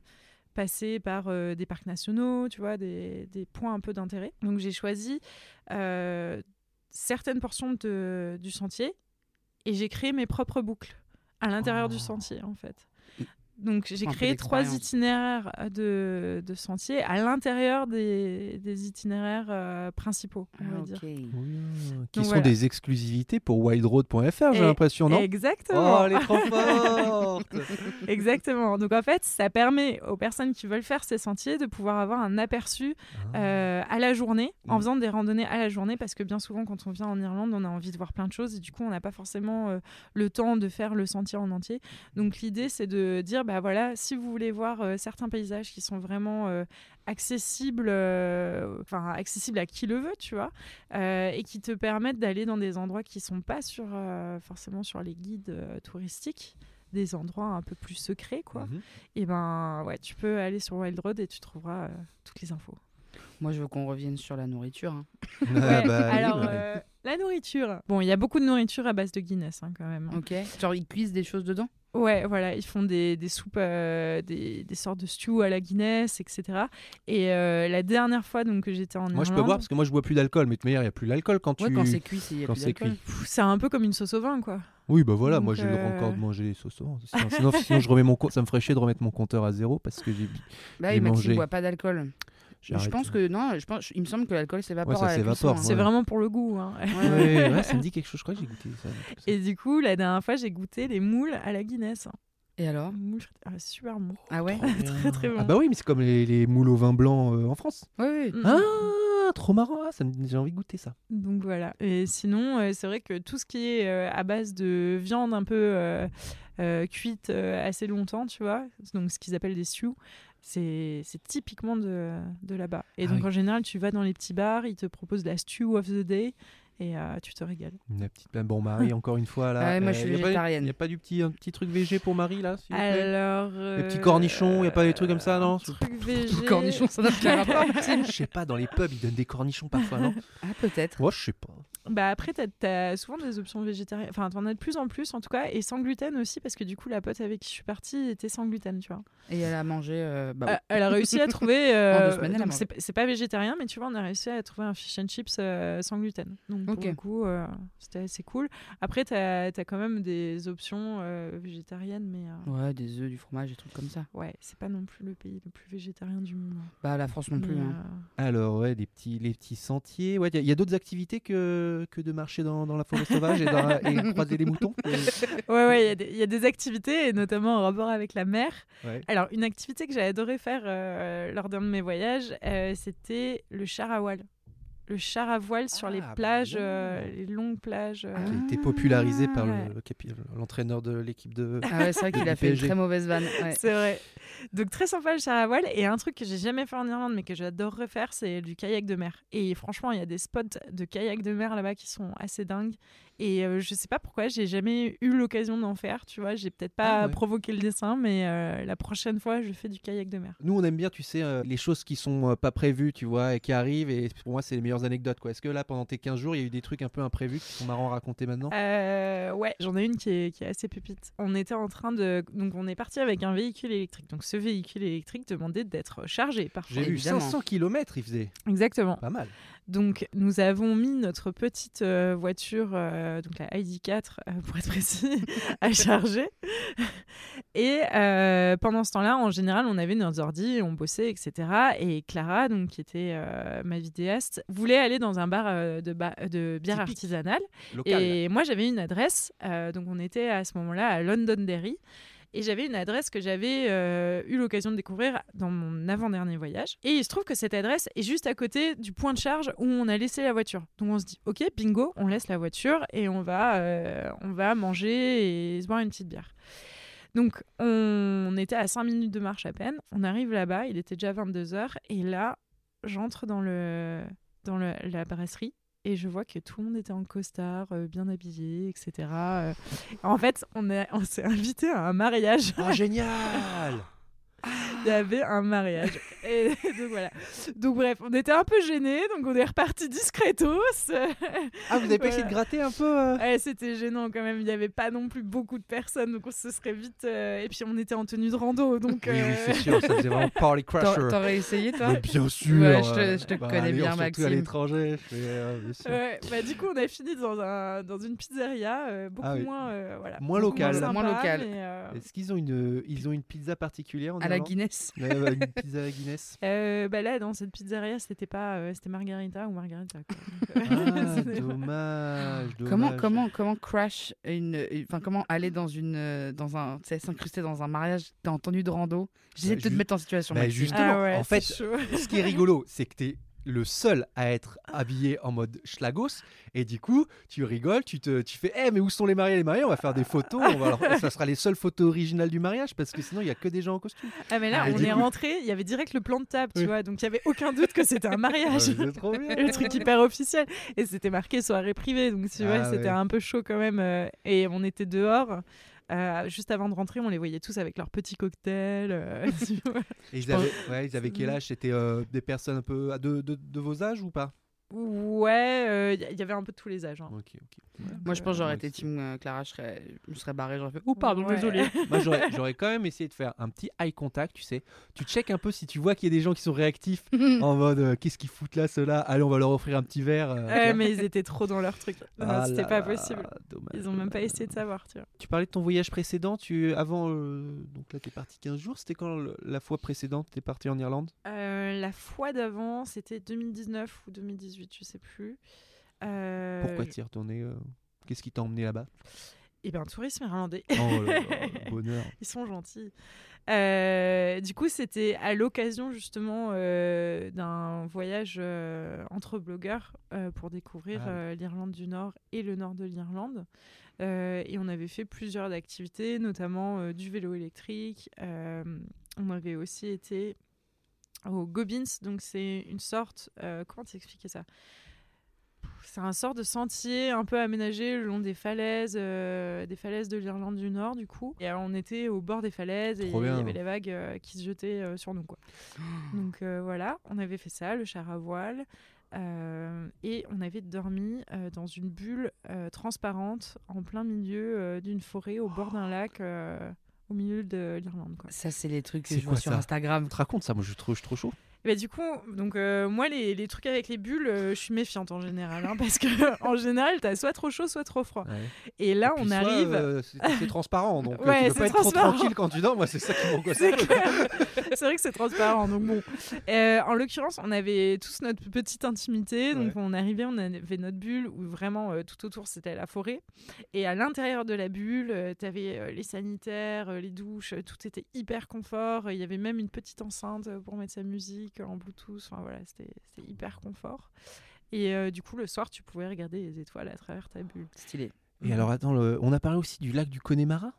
passer par euh, des parcs nationaux, tu vois, des, des points un peu d'intérêt. Donc j'ai choisi euh, certaines portions de- du sentier et j'ai créé mes propres boucles à l'intérieur Oh. du sentier en fait. Donc j'ai créé trois itinéraires de, de sentiers à l'intérieur des, des itinéraires euh, principaux, on Ah, va dire. ok. Oui, Qui Donc sont voilà. des exclusivités pour wildroad.fr, j'ai l'impression, non? Exactement. Oh, elle est trop forte Exactement. Donc en fait, ça permet aux personnes qui veulent faire ces sentiers de pouvoir avoir un aperçu euh, à la journée, en Mm. faisant des randonnées à la journée, parce que bien souvent, quand on vient en Irlande, on a envie de voir plein de choses et du coup, on n'a pas forcément euh, le temps de faire le sentier en entier. Donc l'idée, c'est de dire, bah voilà, si vous voulez voir euh, certains paysages qui sont vraiment euh, accessibles, euh, enfin accessibles à qui le veut, tu vois, euh, et qui te permettent d'aller dans des endroits qui sont pas sur euh, forcément sur les guides euh, touristiques des endroits un peu plus secrets quoi Mhm. et ben ouais tu peux aller sur Wild Road et tu trouveras euh, toutes les infos Moi, je veux qu'on revienne sur la nourriture. hein. Ah, Ouais, bah, oui, alors euh, la nourriture bon il y a beaucoup de nourriture à base de Guinness hein, quand même hein. Ok. Genre, ils cuisent des choses dedans? Ouais, voilà, ils font des, des soupes, euh, des, des sortes de stew à la Guinness, etc. Et euh, la dernière fois donc, que j'étais en Moi, je peux boire parce que moi, je bois plus d'alcool. Mais de manière, il n'y a plus l'alcool quand tu. Ouais, quand c'est cuit, il y a quand plus c'est d'alcool. un peu comme une sauce au vin, quoi. Oui, bah voilà, Donc, moi j'ai le euh, record de manger les sauces. au vent. Sinon, sinon, sinon, je remets mon co- ça me ferait chier de remettre mon compteur à zéro parce que j'ai Bah oui, mangé. boit pas d'alcool. Je arrêté. pense que non, je pense, il me semble que l'alcool s'évapore. Ouais, hein. C'est Ouais. vraiment pour le goût. hein. Ouais, ouais. Ouais, ouais, ça me dit quelque chose. Je crois que j'ai goûté ça. Et du coup, la dernière fois, j'ai goûté les moules à la Guinness. Et alors Les moules, ah, super bon. Ah ouais Très, très bon. Ah bah oui, mais c'est comme les, les moules au vin blanc euh, en France. Oui, oui. Mm. Ah, trop marrant. Ah, ça me- j'ai envie de goûter ça. Donc voilà. Et sinon, euh, c'est vrai que tout ce qui est euh, à base de viande un peu euh, euh, cuite euh, assez longtemps, tu vois, donc ce qu'ils appellent des stews, c'est typiquement de, de là-bas. Et Ah donc oui. en général, tu vas dans les petits bars, ils te proposent la stew of the day et euh, tu te régales. La petite bon Marie, encore une fois là. Ah ouais, moi, je suis végétarienne. Y a pas du petit un petit truc végé pour Marie là, s'il vous plaît? Alors. Les petits cornichons, y a pas des trucs comme ça, non un Truc végé. Cornichon, ça n'a aucun rapport. Je sais pas, dans les pubs ils donnent des cornichons parfois, non? Ah, peut-être. Moi, je sais pas. Bah après, t'as as souvent des options végétariennes. Enfin, t'en as de plus en plus en tout cas, et sans gluten aussi, parce que du coup, la pote avec qui je suis partie était sans gluten, tu vois. Et elle a mangé. euh, bah, Euh, elle a réussi à trouver. euh, En c'est c'est pas végétarien, mais tu vois, on a réussi à trouver un fish and chips euh, sans gluten. Donc pour Ok. le coup, euh, c'était assez cool. Après, t'as as quand même des options euh, végétariennes, mais euh, Ouais, des œufs, du fromage, des trucs comme ça. ouais, c'est pas non plus le pays le plus végétarien du monde. hein. Bah, la France non plus. Hein. euh, Alors, ouais, les petits, les petits sentiers. Ouais, il y a- d'autres activités que, que de marcher dans, dans la forêt sauvage et, dans- et croiser les moutons? Ouais, ouais, il y a des- il y, a des activités, et notamment en rapport avec la mer. Ouais. Alors, une activité que j'ai adoré faire euh, lors d'un de mes voyages, euh, c'était le char à voile. Le char à voile sur les Ah, plages, bon. euh, les longues plages. euh, Qui a été popularisé par le l'entraîneur de l'équipe de. Ah ouais, c'est vrai qu'il a fait une très mauvaise vanne. ouais. C'est vrai. Donc très sympa le char à voile. Et un truc que j'ai jamais fait en Irlande mais que j'adorerais faire, c'est du kayak de mer. Et franchement, il y a des spots de kayak de mer là-bas qui sont assez dingues. Et euh, je sais pas pourquoi, j'ai jamais eu l'occasion d'en faire. Tu vois, j'ai peut-être pas Ah ouais. provoqué le dessin, mais euh, la prochaine fois, je fais du kayak de mer. Nous, on aime bien, tu sais, euh, les choses qui sont euh, pas prévues, tu vois, et qui arrivent. Et pour moi, c'est les meilleures anecdotes, quoi. Est-ce que là, pendant tes 15 jours, il y a eu des trucs un peu imprévus qui sont marrants à raconter maintenant? Euh, ouais, j'en ai une qui est, qui est assez pépite. On était en train de. Donc, on est parti avec un véhicule électrique. Donc, ce véhicule électrique demandait d'être chargé parfois. J'ai vu évidemment. 500 km, il faisait. Exactement. Pas mal. Donc, nous avons mis notre petite euh, voiture, euh, donc la ID4 euh, pour être précis, à charger. Et pendant ce temps-là, en général, on avait nos ordi, on bossait, etc. Et Clara, donc, qui était ma vidéaste, voulait aller dans un bar de, ba- de bière Typique. artisanale. Local. Et moi, j'avais une adresse. donc, on était à ce moment-là à Londonderry. Et j'avais une adresse que j'avais euh, eu l'occasion de découvrir dans mon avant-dernier voyage. Et il se trouve que cette adresse est juste à côté du point de charge où on a laissé la voiture. Donc on se dit, ok, bingo, on laisse la voiture et on va, euh, on va manger et se boire une petite bière. Donc on était à 5 minutes de marche à peine. On arrive là-bas, il était déjà 22h. Et là, j'entre dans, le, dans la brasserie et je vois que tout le monde était en costard, euh, bien habillé, etc. Euh, en fait, on, on s'est invité à un mariage. Oh, génial Il y avait un mariage. Et donc voilà. Donc bref, on était un peu gênés, donc on est reparti discretos. Ah, vous avez pas essayé de gratter un peu euh Ouais, c'était gênant quand même. Il n'y avait pas non plus beaucoup de personnes, donc on se serait vite. euh, Et puis on était en tenue de rando, donc. Oui, oui, euh, c'est sûr, ça faisait vraiment party crusher. T'aurais t'aurais essayé, toi Mais bien sûr. Ouais, je te- je te bah, connais allez, bien, Maxime. à l'étranger. euh. Ouais, bah du coup on a fini dans, un, dans une pizzeria euh, beaucoup Ah oui. moins euh, voilà Moins beaucoup local. sympa, Moins local. mais, euh, Est-ce qu'ils ont une, ils ont une pizza particulière en À la Irlande? Guinness. Ouais, Une pizza à la Guinness. euh, bah là dans cette pizzeria c'était pas euh, c'était margarita ou margarita quoi. Donc, euh, Ah, dommage, dommage. Comment, comment, comment crash une, enfin comment aller dans une, dans un, tu sais, s'incruster dans un mariage, t'es en tenue de rando. J'essaie Bah, de te ju- mettre en situation. bah, justement, Ah ouais, en fait, chaud. Ce qui est rigolo, c'est que t'es le seul à être habillé en mode schlagos et du coup tu rigoles tu te tu fais eh mais où sont les mariés? Les mariés on va faire des photos on va ça sera les seules photos originales du mariage parce que sinon il y a que des gens en costume Ah mais là Ah, on est coup- rentré, il y avait direct le plan de table, tu Oui. vois, donc il y avait aucun doute que c'était un mariage. c'est trop bien le truc hyper officiel et c'était marqué soirée privée donc tu vois Ah c'était ouais. un peu chaud quand même euh, et on était dehors euh, juste avant de rentrer on les voyait tous avec leurs petits cocktails euh, et ils pense- avaient, ouais, ils avaient quel âge? C'était euh, des personnes un peu ah, de, de, de vos âges ou pas? Ouais, il y, avait un peu de tous les âges. hein. Moi, je pense que j'aurais Ouais, été team euh, Clara, je serais, je serais barré, j'aurais fait Oh, pardon, Ouais. désolé. Moi, j'aurais, quand même essayé de faire un petit eye contact, tu sais. Tu check un peu si tu vois qu'il y a des gens qui sont réactifs en mode euh, qu'est-ce qu'ils foutent là, ceux-là? Allez, on va leur offrir un petit verre. euh, Ouais, mais ils étaient trop dans leur truc. Non, Ah C'était pas possible. dommage, Ils ont même pas essayé de savoir, tu vois. Tu parlais de ton voyage précédent, tu avant euh, donc là t'es parti 15 jours, c'était quand la fois précédente t'es parti en Irlande? Euh, la fois d'avant, c'était 2019 ou 2018, je sais plus. Euh, Pourquoi t'y es retourné euh, Qu'est-ce qui t'a emmené là-bas? Eh ben, tourisme irlandais. Oh là là, le bonheur. Ils sont gentils. Euh, du coup, c'était à l'occasion justement euh, d'un voyage euh, entre blogueurs pour découvrir Ah l'Irlande du Nord et le nord de l'Irlande. Et on avait fait plusieurs activités, notamment du vélo électrique. On avait aussi été au Gobbins, donc c'est une sorte. euh, comment t'expliquer ça? C'est un sort de sentier un peu aménagé le long des falaises, euh, des falaises de l'Irlande du Nord, du coup. Et alors, on était au bord des falaises et il y avait les vagues euh, qui se jetaient euh, sur nous, quoi. Donc voilà, on avait fait ça, le char à voile. et on avait dormi dans une bulle transparente en plein milieu d'une forêt au bord d'un lac euh, au milieu de l'Irlande. Quoi. Ça, c'est les trucs que je vois quoi sur ça Instagram. Je te raconte ça, moi je suis trop, je chaud. Bah, du coup, donc, euh, moi, les, les trucs avec les bulles, euh, je suis méfiante en général. hein, parce que en général, t'as soit trop chaud, soit trop froid. Et là, Et on arrive. euh, c'est transparent, donc euh, Ouais, tu peux c'est pas être trop tranquille quand tu dors. Moi c'est ça qui m'angoisse. C'est vrai que c'est transparent, donc bon. Euh, en l'occurrence, on avait tous notre petite intimité, donc on arrivait, on avait notre bulle où vraiment euh, tout autour c'était la forêt, et à l'intérieur de la bulle, euh, t'avais euh, les sanitaires, euh, les douches, tout était hyper confort. Il y avait même une petite enceinte pour mettre sa musique en Bluetooth. Enfin voilà, c'était hyper confort. Et euh, du coup, le soir, tu pouvais regarder les étoiles à travers ta bulle. Stylé. Et alors attends, le- on a parlé aussi du lac du Connemara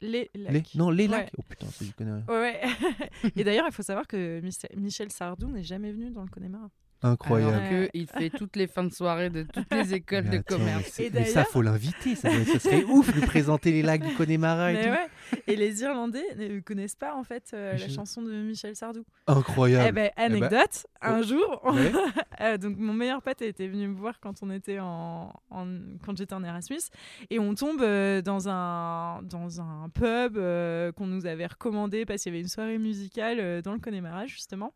Les, Les- lacs. Non, les Ouais. lacs. Oh putain, c'est du Connemara. Ouais, ouais. Et d'ailleurs, il faut savoir que Mich- Michel Sardou n'est jamais venu dans le Connemara. Incroyable. Alors qu'il fait toutes les fins de soirée de toutes les écoles Mais de attends, commerce. mais Et mais ça, faut l'inviter. Ça, doit- ça serait ouf de présenter les lacs du Connemara et Mais tout. ouais. Et les Irlandais ne connaissent pas en fait euh, la chanson de Michel Sardou. Incroyable. Eh ben, ben, anecdote, un jour, Ouais. euh, donc mon meilleur pote était venu me voir quand on était en, en- quand j'étais en Erasmus et on tombe euh, dans un dans un pub euh, qu'on nous avait recommandé parce qu'il y avait une soirée musicale euh, dans le Connemara justement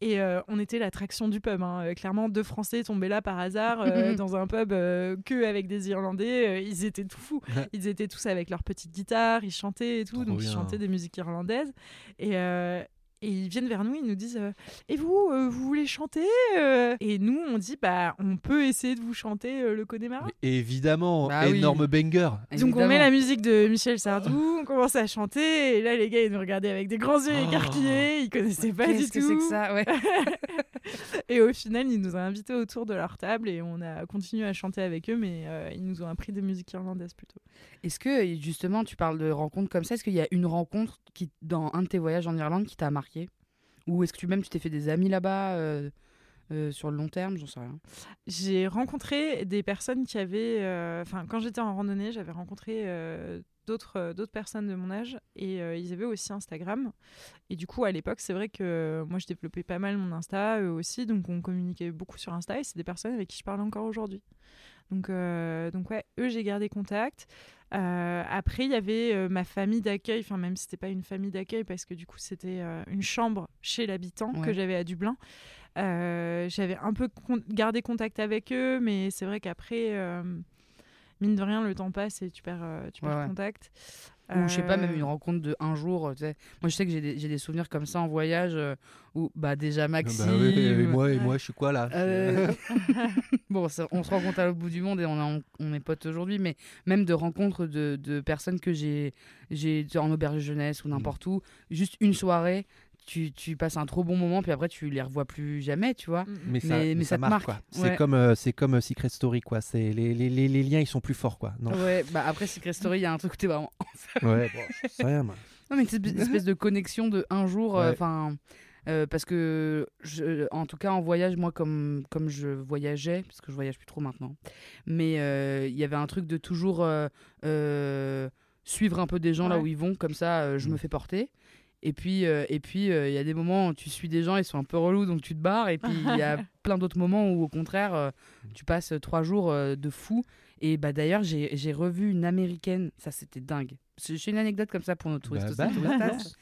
et euh, on était l'attraction du pub. Hein. Euh, Clairement, deux Français tombés là par hasard euh, dans un pub euh, que avec des Irlandais. Euh, ils étaient tout fous. Ils étaient tous avec leurs petites guitares, ils chantaient et tout, Trop donc ils chantaient des musiques irlandaises. Et, euh, et ils viennent vers nous, ils nous disent euh, Et vous, euh, vous voulez chanter euh? Et nous, on dit Bah, on peut essayer de vous chanter euh, le Connemara. Mais évidemment, Bah oui. énorme banger. Donc on met la musique de Michel Sardou, on commence à chanter, et là les gars ils nous regardaient avec des grands yeux Oh. écarquillés, ils connaissaient pas du Qu'est-ce tout. que c'est que ça ouais. Et au final ils nous ont invités autour de leur table et on a continué à chanter avec eux, mais euh, ils nous ont appris des musiques irlandaises plutôt. Est-ce que justement tu parles de rencontres comme ça Est-ce qu'il y a une rencontre qui dans un de tes voyages en Irlande qui t'a marqué? Ou est-ce que même tu t'es fait des amis là-bas euh, euh, sur le long terme? J'en sais rien. J'ai rencontré des personnes qui avaient. euh, Enfin, quand j'étais en randonnée, j'avais rencontré euh, d'autres euh, d'autres personnes de mon âge et euh, ils avaient aussi Instagram. Et du coup, à l'époque, c'est vrai que euh, moi, je développais pas mal mon Insta, eux aussi, donc on communiquait beaucoup sur Insta et c'est des personnes avec qui je parle encore aujourd'hui. Donc, euh, donc ouais, eux, j'ai gardé contact. Euh, après, il y avait ma famille d'accueil, enfin même si c'était pas une famille d'accueil parce que du coup c'était une chambre chez l'habitant que j'avais à Dublin. J'avais un peu con- gardé contact avec eux, mais c'est vrai qu'après, mine de rien, le temps passe et tu perds, euh, tu Ouais, perds ouais. contact. Ou je sais pas, même Euh, une rencontre de un jour. tu sais. Moi je sais que j'ai des, souvenirs comme ça en voyage euh, où bah déjà Maxime. Bah oui, et moi, et moi, je suis quoi là Euh, bon, ça- on se rencontre à l'autre bout du monde et on, est- on est potes aujourd'hui, mais même de rencontres de, de personnes que j'ai j'ai en auberge de jeunesse ou n'importe où, juste une soirée, tu, tu passes un trop bon moment, puis après tu les revois plus jamais, tu vois. mm, mm. Mais ça, Mais- mais ça ça te marque, marque. quoi. C'est Ouais. comme, euh, c'est comme euh, Secret Story, quoi. C'est les, les, les, les liens, ils sont plus forts, quoi. Non. Ouais, bah après Secret Story, il y a un truc où t'es vraiment. Ouais, bon, je sais rien, moi. Non, mais une espèce, une espèce de connexion de un jour, euh, Ouais. enfin. euh, parce que, je, en tout cas, en voyage, moi, comme, comme je voyageais, parce que je voyage plus trop maintenant, mais euh, il y avait un truc de toujours euh, euh, suivre un peu des gens là où ils vont, comme ça, euh, je Mm. me fais porter. Et puis, euh, et puis, euh, il y a des moments où tu suis des gens, ils sont un peu relous, donc tu te barres. Et puis, il y a plein d'autres moments où, au contraire, euh, tu passes trois jours euh, de fou. Et bah, d'ailleurs, j'ai j'ai revu une américaine. Ça, c'était dingue. C'est une anecdote comme ça pour nos touristes. Bah, aussi, bah, touristas.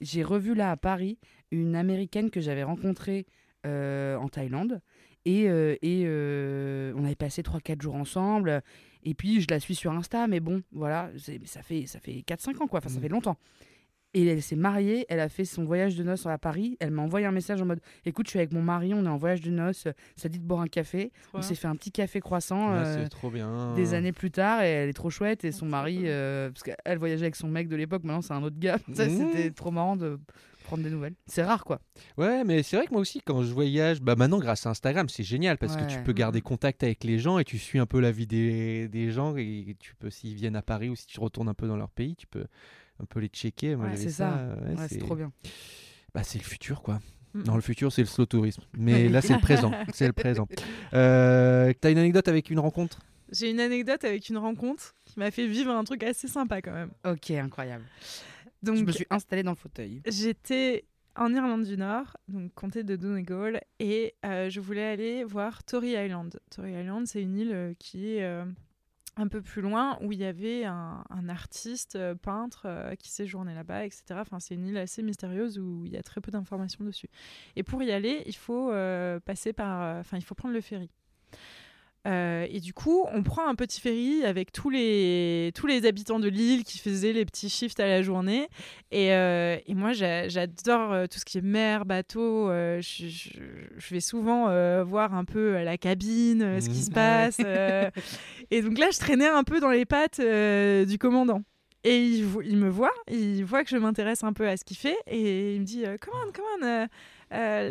J'ai revu là à Paris une américaine que j'avais rencontrée euh, en Thaïlande. Et, euh, et euh, on avait passé 3-4 jours ensemble. Et puis, je la suis sur Insta, mais bon, voilà, ça fait, ça fait 4-5 ans, quoi. Enfin, ça Mhm. fait longtemps. Et elle s'est mariée, elle a fait son voyage de noces à Paris. Elle m'a envoyé un message en mode Écoute, je suis avec mon mari, on est en voyage de noces, ça dit de boire un café. On s'est fait un petit café croissant Ouais, euh, c'est trop bien. des années plus tard et elle est trop chouette. Et son Oh, mari, euh, parce qu'elle voyageait avec son mec de l'époque, maintenant c'est un autre gars. Mmh. C'était trop marrant de prendre des nouvelles. C'est rare, quoi. Ouais, mais c'est vrai que moi aussi, quand je voyage, bah maintenant grâce à Instagram, c'est génial parce que tu peux garder contact avec les gens et tu suis un peu la vie des, des gens et tu peux, s'ils viennent à Paris ou si tu retournes un peu dans leur pays, tu peux un peu les checker. Moi, Ouais, j'avais c'est ça. ouais, Ouais, c'est trop bien. Bah, c'est le futur, quoi. Mm. Dans le futur, c'est le slow tourisme. Mais là, c'est le présent. C'est le présent. Euh, T'as une anecdote avec une rencontre? J'ai une anecdote avec une rencontre qui m'a fait vivre un truc assez sympa quand même. Ok, incroyable. Donc, je me suis installée dans le fauteuil. J'étais en Irlande du Nord, donc comté de Donegal, et euh, je voulais aller voir Tory Island. Tory Island, c'est une île euh, qui est euh, un peu plus loin, où il y avait un, artiste euh, peintre euh, qui séjournait là-bas, etc. Enfin, c'est une île assez mystérieuse où il y a très peu d'informations dessus. Et pour y aller, il faut euh, passer par, enfin, il faut prendre le ferry. Euh, et du coup, on prend un petit ferry avec tous les, tous les habitants de l'île qui faisaient les petits shifts à la journée. Et, euh, et moi, j'a- j'adore euh, tout ce qui est mer, bateau. euh, je, je- je vais souvent voir un peu la cabine, ce qui se Ah passe. et donc là, je traînais un peu dans les pattes du commandant. Et il, me voit, il voit que je m'intéresse un peu à ce qu'il fait. Et il me dit Come on, come on,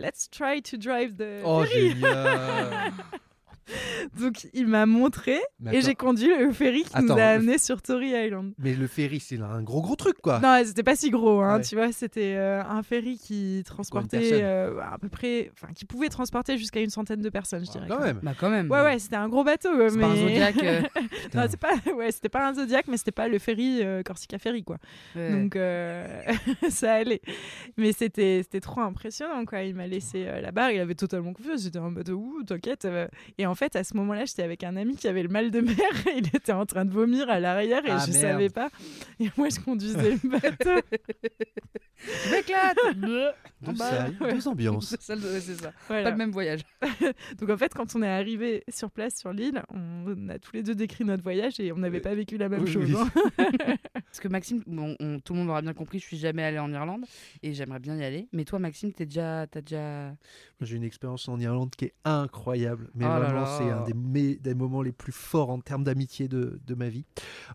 let's try to drive the Oh, ferry. génial Donc il m'a montré et j'ai conduit le ferry qui nous a le- amenés sur Tory Island. Mais le ferry, c'est un gros gros truc, quoi. Non, c'était pas si gros, hein. Ouais. tu vois, c'était euh, un ferry qui transportait euh, à peu près, enfin qui pouvait transporter jusqu'à une centaine de personnes, je Ah, dirais. quand même. Bah, quand même. Ouais, ouais, c'était un gros bateau. C'est mais... pas un Zodiac. euh, non, c'est pas, ouais, c'était pas un Zodiac, mais c'était pas le ferry euh, Corsica Ferry, quoi. ouais. Donc euh, ça allait. Mais c'était c'était trop impressionnant, quoi. Il m'a laissé euh, la barre, il avait totalement confiance. J'étais en mode, ouh, t'inquiète. Et en fait, à ce moment-là, j'étais avec un ami qui avait le mal de mer. il était en train de vomir à l'arrière et Ah, je merde. savais pas. Et moi, je conduisais le bateau. Je m'éclate Deux salles, ouais. deux ambiances. C'est ça, le- c'est ça. Voilà. Pas le même voyage. Donc en fait, quand on est arrivé sur place sur l'île, on a tous les deux décrit notre voyage et on n'avait pas vécu la même Oui, chose. oui. hein. Parce que Maxime, bon, on- tout le monde aura bien compris, je suis jamais allée en Irlande et j'aimerais bien y aller. Mais toi, Maxime, t'es déjà, t'as déjà. J'ai une expérience en Irlande qui est incroyable. Mais Oh vraiment, c'est un des, me- des moments les plus forts en termes d'amitié de, de ma vie.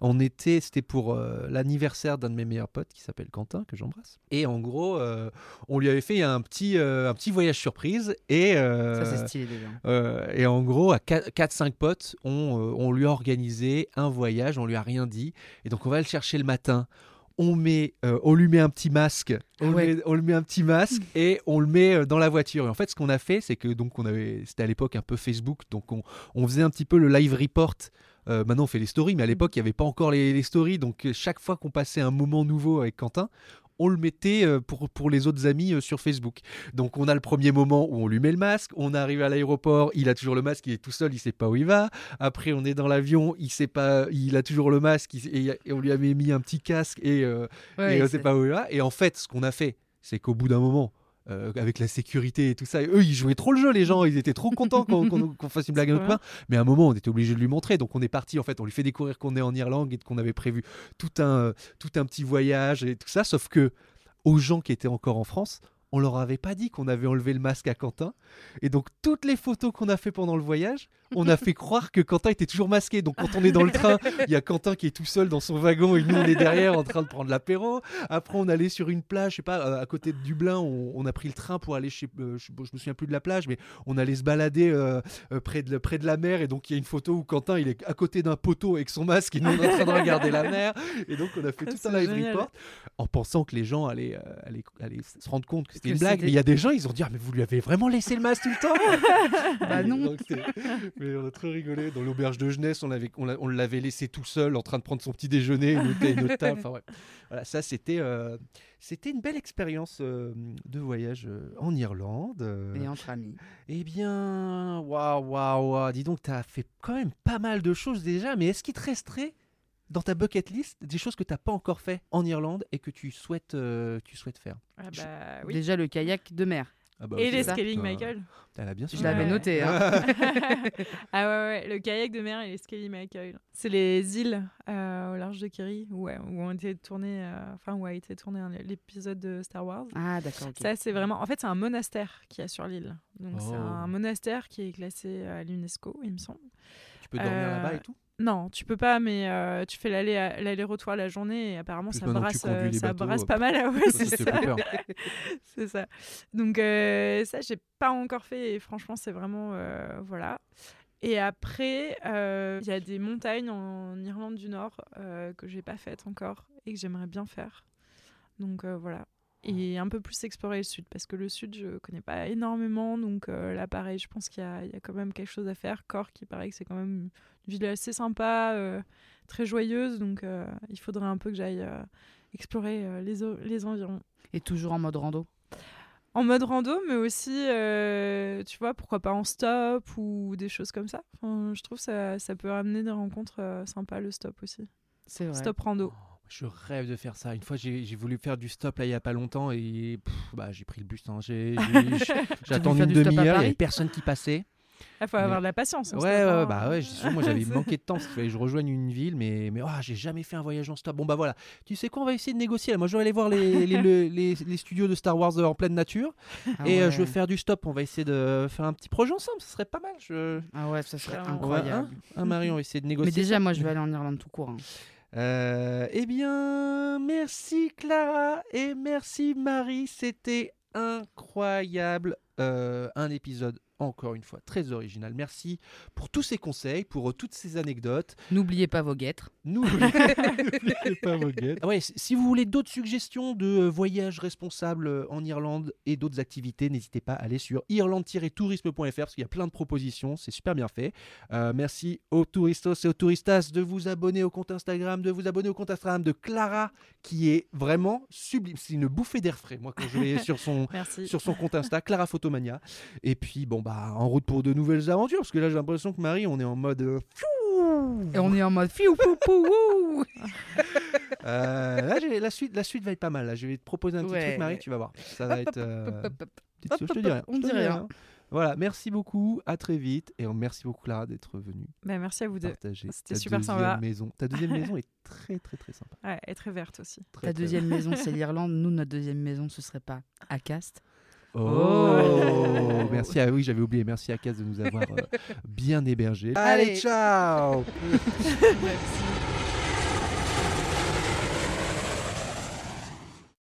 On était, c'était pour euh, l'anniversaire d'un de mes meilleurs potes qui s'appelle Quentin, que j'embrasse. Et en gros, euh, on lui avait fait un petit, euh, un petit voyage surprise. Et, euh, Ça, c'est stylé déjà. et en gros, à 4-5 potes, on, on lui a organisé un voyage, on lui a rien dit. Et donc, on va le chercher le matin. On, met, on lui met un petit masque, on, Ah lui ouais. met, on lui met un petit masque et on le met dans la voiture. Et en fait, ce qu'on a fait, c'est que donc on avait, c'était à l'époque un peu Facebook, donc on, on faisait un petit peu le live report. Euh, maintenant, on fait les stories, mais à l'époque, il n'y avait pas encore les, les stories. Donc, chaque fois qu'on passait un moment nouveau avec Quentin, on le mettait euh, pour, pour les autres amis euh, sur Facebook. Donc on a le premier moment où on lui met le masque, on arrive à l'aéroport, il a toujours le masque, il est tout seul, il sait pas où il va. Après on est dans l'avion, il sait pas, il a toujours le masque il- et, et on lui avait mis un petit casque et, euh, Ouais, et on c'est- sait pas où il va. Et en fait, ce qu'on a fait, c'est qu'au bout d'un moment. Euh, avec la sécurité et tout ça, eux ils jouaient trop le jeu, les gens, ils étaient trop contents qu'on fasse une blague à notre copain. Mais à un moment, on était obligé de lui montrer, donc on est parti. En fait, on lui fait découvrir qu'on est en Irlande et qu'on avait prévu tout un, tout un petit voyage et tout ça. Sauf que aux gens qui étaient encore en France, on leur avait pas dit qu'on avait enlevé le masque à Quentin. Et donc, toutes les photos qu'on a fait pendant le voyage, on a fait croire que Quentin était toujours masqué. Donc, quand on est dans le train, il y a Quentin qui est tout seul dans son wagon et nous, on est derrière en train de prendre l'apéro. Après, on allait sur une plage, je sais pas, à côté de Dublin, on, on a pris le train pour aller chez. euh, je, bon, je me souviens plus de la plage, mais on allait se balader euh, euh, près, de, près de la mer. Et donc, il y a une photo où Quentin, il est à côté d'un poteau avec son masque et nous, on est en train de regarder la mer. Et donc, on a fait tout C'est un live report en pensant que les gens allaient, allaient, allaient se rendre compte que c'était une blague. Mais il y a des gens, ils ont dit ah, mais vous lui avez vraiment laissé le masque tout le temps Bah non. Mais on a trop rigolé. Dans l'auberge de jeunesse, on l'avait, on l'a- on l'avait laissé tout seul en train de prendre son petit déjeuner, une table. Enfin, ouais. Voilà, ça c'était, euh, c'était une belle expérience euh, de voyage euh, en Irlande. Et entre amis. Eh bien, waouh, waouh, waouh. Dis donc, tu as fait quand même pas mal de choses déjà, mais est-ce qu'il te resterait dans ta bucket list des choses que tu n'as pas encore fait en Irlande et que tu souhaites, euh, tu souhaites faire Ah bah oui. Déjà le kayak de mer. ah bah, Et les scaling. Michael. Elle a bien Je l'avais Ouais. noté. hein. ah ouais, ouais, le kayak de mer et les scaling Michael. C'est les îles euh, au large de Kerry où, ouais, où ont été tournés, euh, enfin où a été tourné l'épisode de Star Wars. Ah d'accord. Ça, c'est vraiment. En fait, c'est un monastère qui a sur l'île. Donc, c'est Oh. un monastère qui est classé à l'UNESCO, il me semble. Tu peux dormir Euh, là-bas et tout? Non, tu peux pas, mais euh, tu fais l'aller- l'aller-retour la journée et apparemment, Plus ça brasse, euh, ça bateaux, brasse euh, pas mal. ah ouais, c'est ça c'est ça. Donc, euh, ça, j'ai pas encore fait et franchement, c'est vraiment. voilà. Et après, il y a des montagnes en Irlande du Nord que j'ai pas faites encore et que j'aimerais bien faire. Donc voilà. Et un peu plus explorer le sud parce que le sud, je connais pas énormément. Donc euh, là, pareil, je pense qu'il y, a- il y a quand même quelque chose à faire. Cork, il paraît que c'est quand même une ville assez sympa, euh, très joyeuse. Donc euh, il faudrait un peu que j'aille explorer les, les environs. Et toujours en mode rando? En mode rando, mais aussi, tu vois, pourquoi pas en stop ou des choses comme ça. Enfin, je trouve que ça, ça peut amener des rencontres sympas, le stop aussi. C'est vrai. Stop rando. Je rêve de faire ça. Une fois, j'ai voulu faire du stop là il y a pas longtemps et pff, bah, j'ai pris le bus. hein. J'ai attendu une demi-heure, il y Paris avait personne qui passait. Il faut Mais- avoir de la patience. en Ouais, ouais, hein. bah ouais, sûr, moi j'avais manqué de temps parce qu'il fallait que je rejoigne une ville, mais, mais oh, j'ai jamais fait un voyage en stop. Bon bah voilà, tu sais quoi, on va essayer de négocier. Moi je vais aller voir les, les, le- les- les studios de Star Wars euh, en pleine nature Ah et euh, ouais. je veux faire du stop. On va essayer de faire un petit projet ensemble, ce serait pas mal. Je... Ah ouais, ça serait va, incroyable. hein, hein, Marie, on va essayer de négocier. Mais déjà, ça. moi, je vais aller en Irlande tout court. hein. Euh, eh bien, merci Clara et merci Marie. C'était incroyable. Euh, un épisode, encore une fois, très original. Merci pour tous ces conseils, pour euh, toutes ces anecdotes. N'oubliez pas vos guêtres. N'oubliez pas vos guettes. Ah ouais, si- vous voulez d'autres suggestions de euh, voyages responsables euh, en Irlande et d'autres activités, n'hésitez pas à aller sur irlande-tourisme.fr parce qu'il y a plein de propositions, c'est super bien fait. Euh, merci aux touristos et aux touristas de vous abonner au compte Instagram, de vous abonner au compte Instagram de Clara qui est vraiment sublime. C'est une bouffée d'air frais, moi, quand je vais sur son, Merci. sur son compte Insta, Clara Photomania. Et puis, bon, bah, en route pour de nouvelles aventures parce que là, j'ai l'impression que Marie, on est en mode. euh, Et on est en mode fiou pou Euh, là, j'ai- la, suite, la suite va être pas mal. Là. Je vais te proposer un petit Ouais. truc, Marie, tu vas voir. Ça va être. euh, hop, hop, hop. petite hop, chose, je te dis rien. on je te dit dis rien. Voilà, merci beaucoup, à très vite. Et merci beaucoup, Clara, d'être venue Bah, merci à vous deux. partager. C'était ta super deuxième sympa. Maison. Ta deuxième maison est très, très, très sympa. Ouais, et très verte aussi. Très, Ta très- deuxième maison, c'est l'Irlande. Nous, notre deuxième maison, ce serait pas Acast. Oh, merci. À, oui, j'avais oublié. Merci à Cass de nous avoir euh, bien hébergés. Allez. Allez ciao Merci.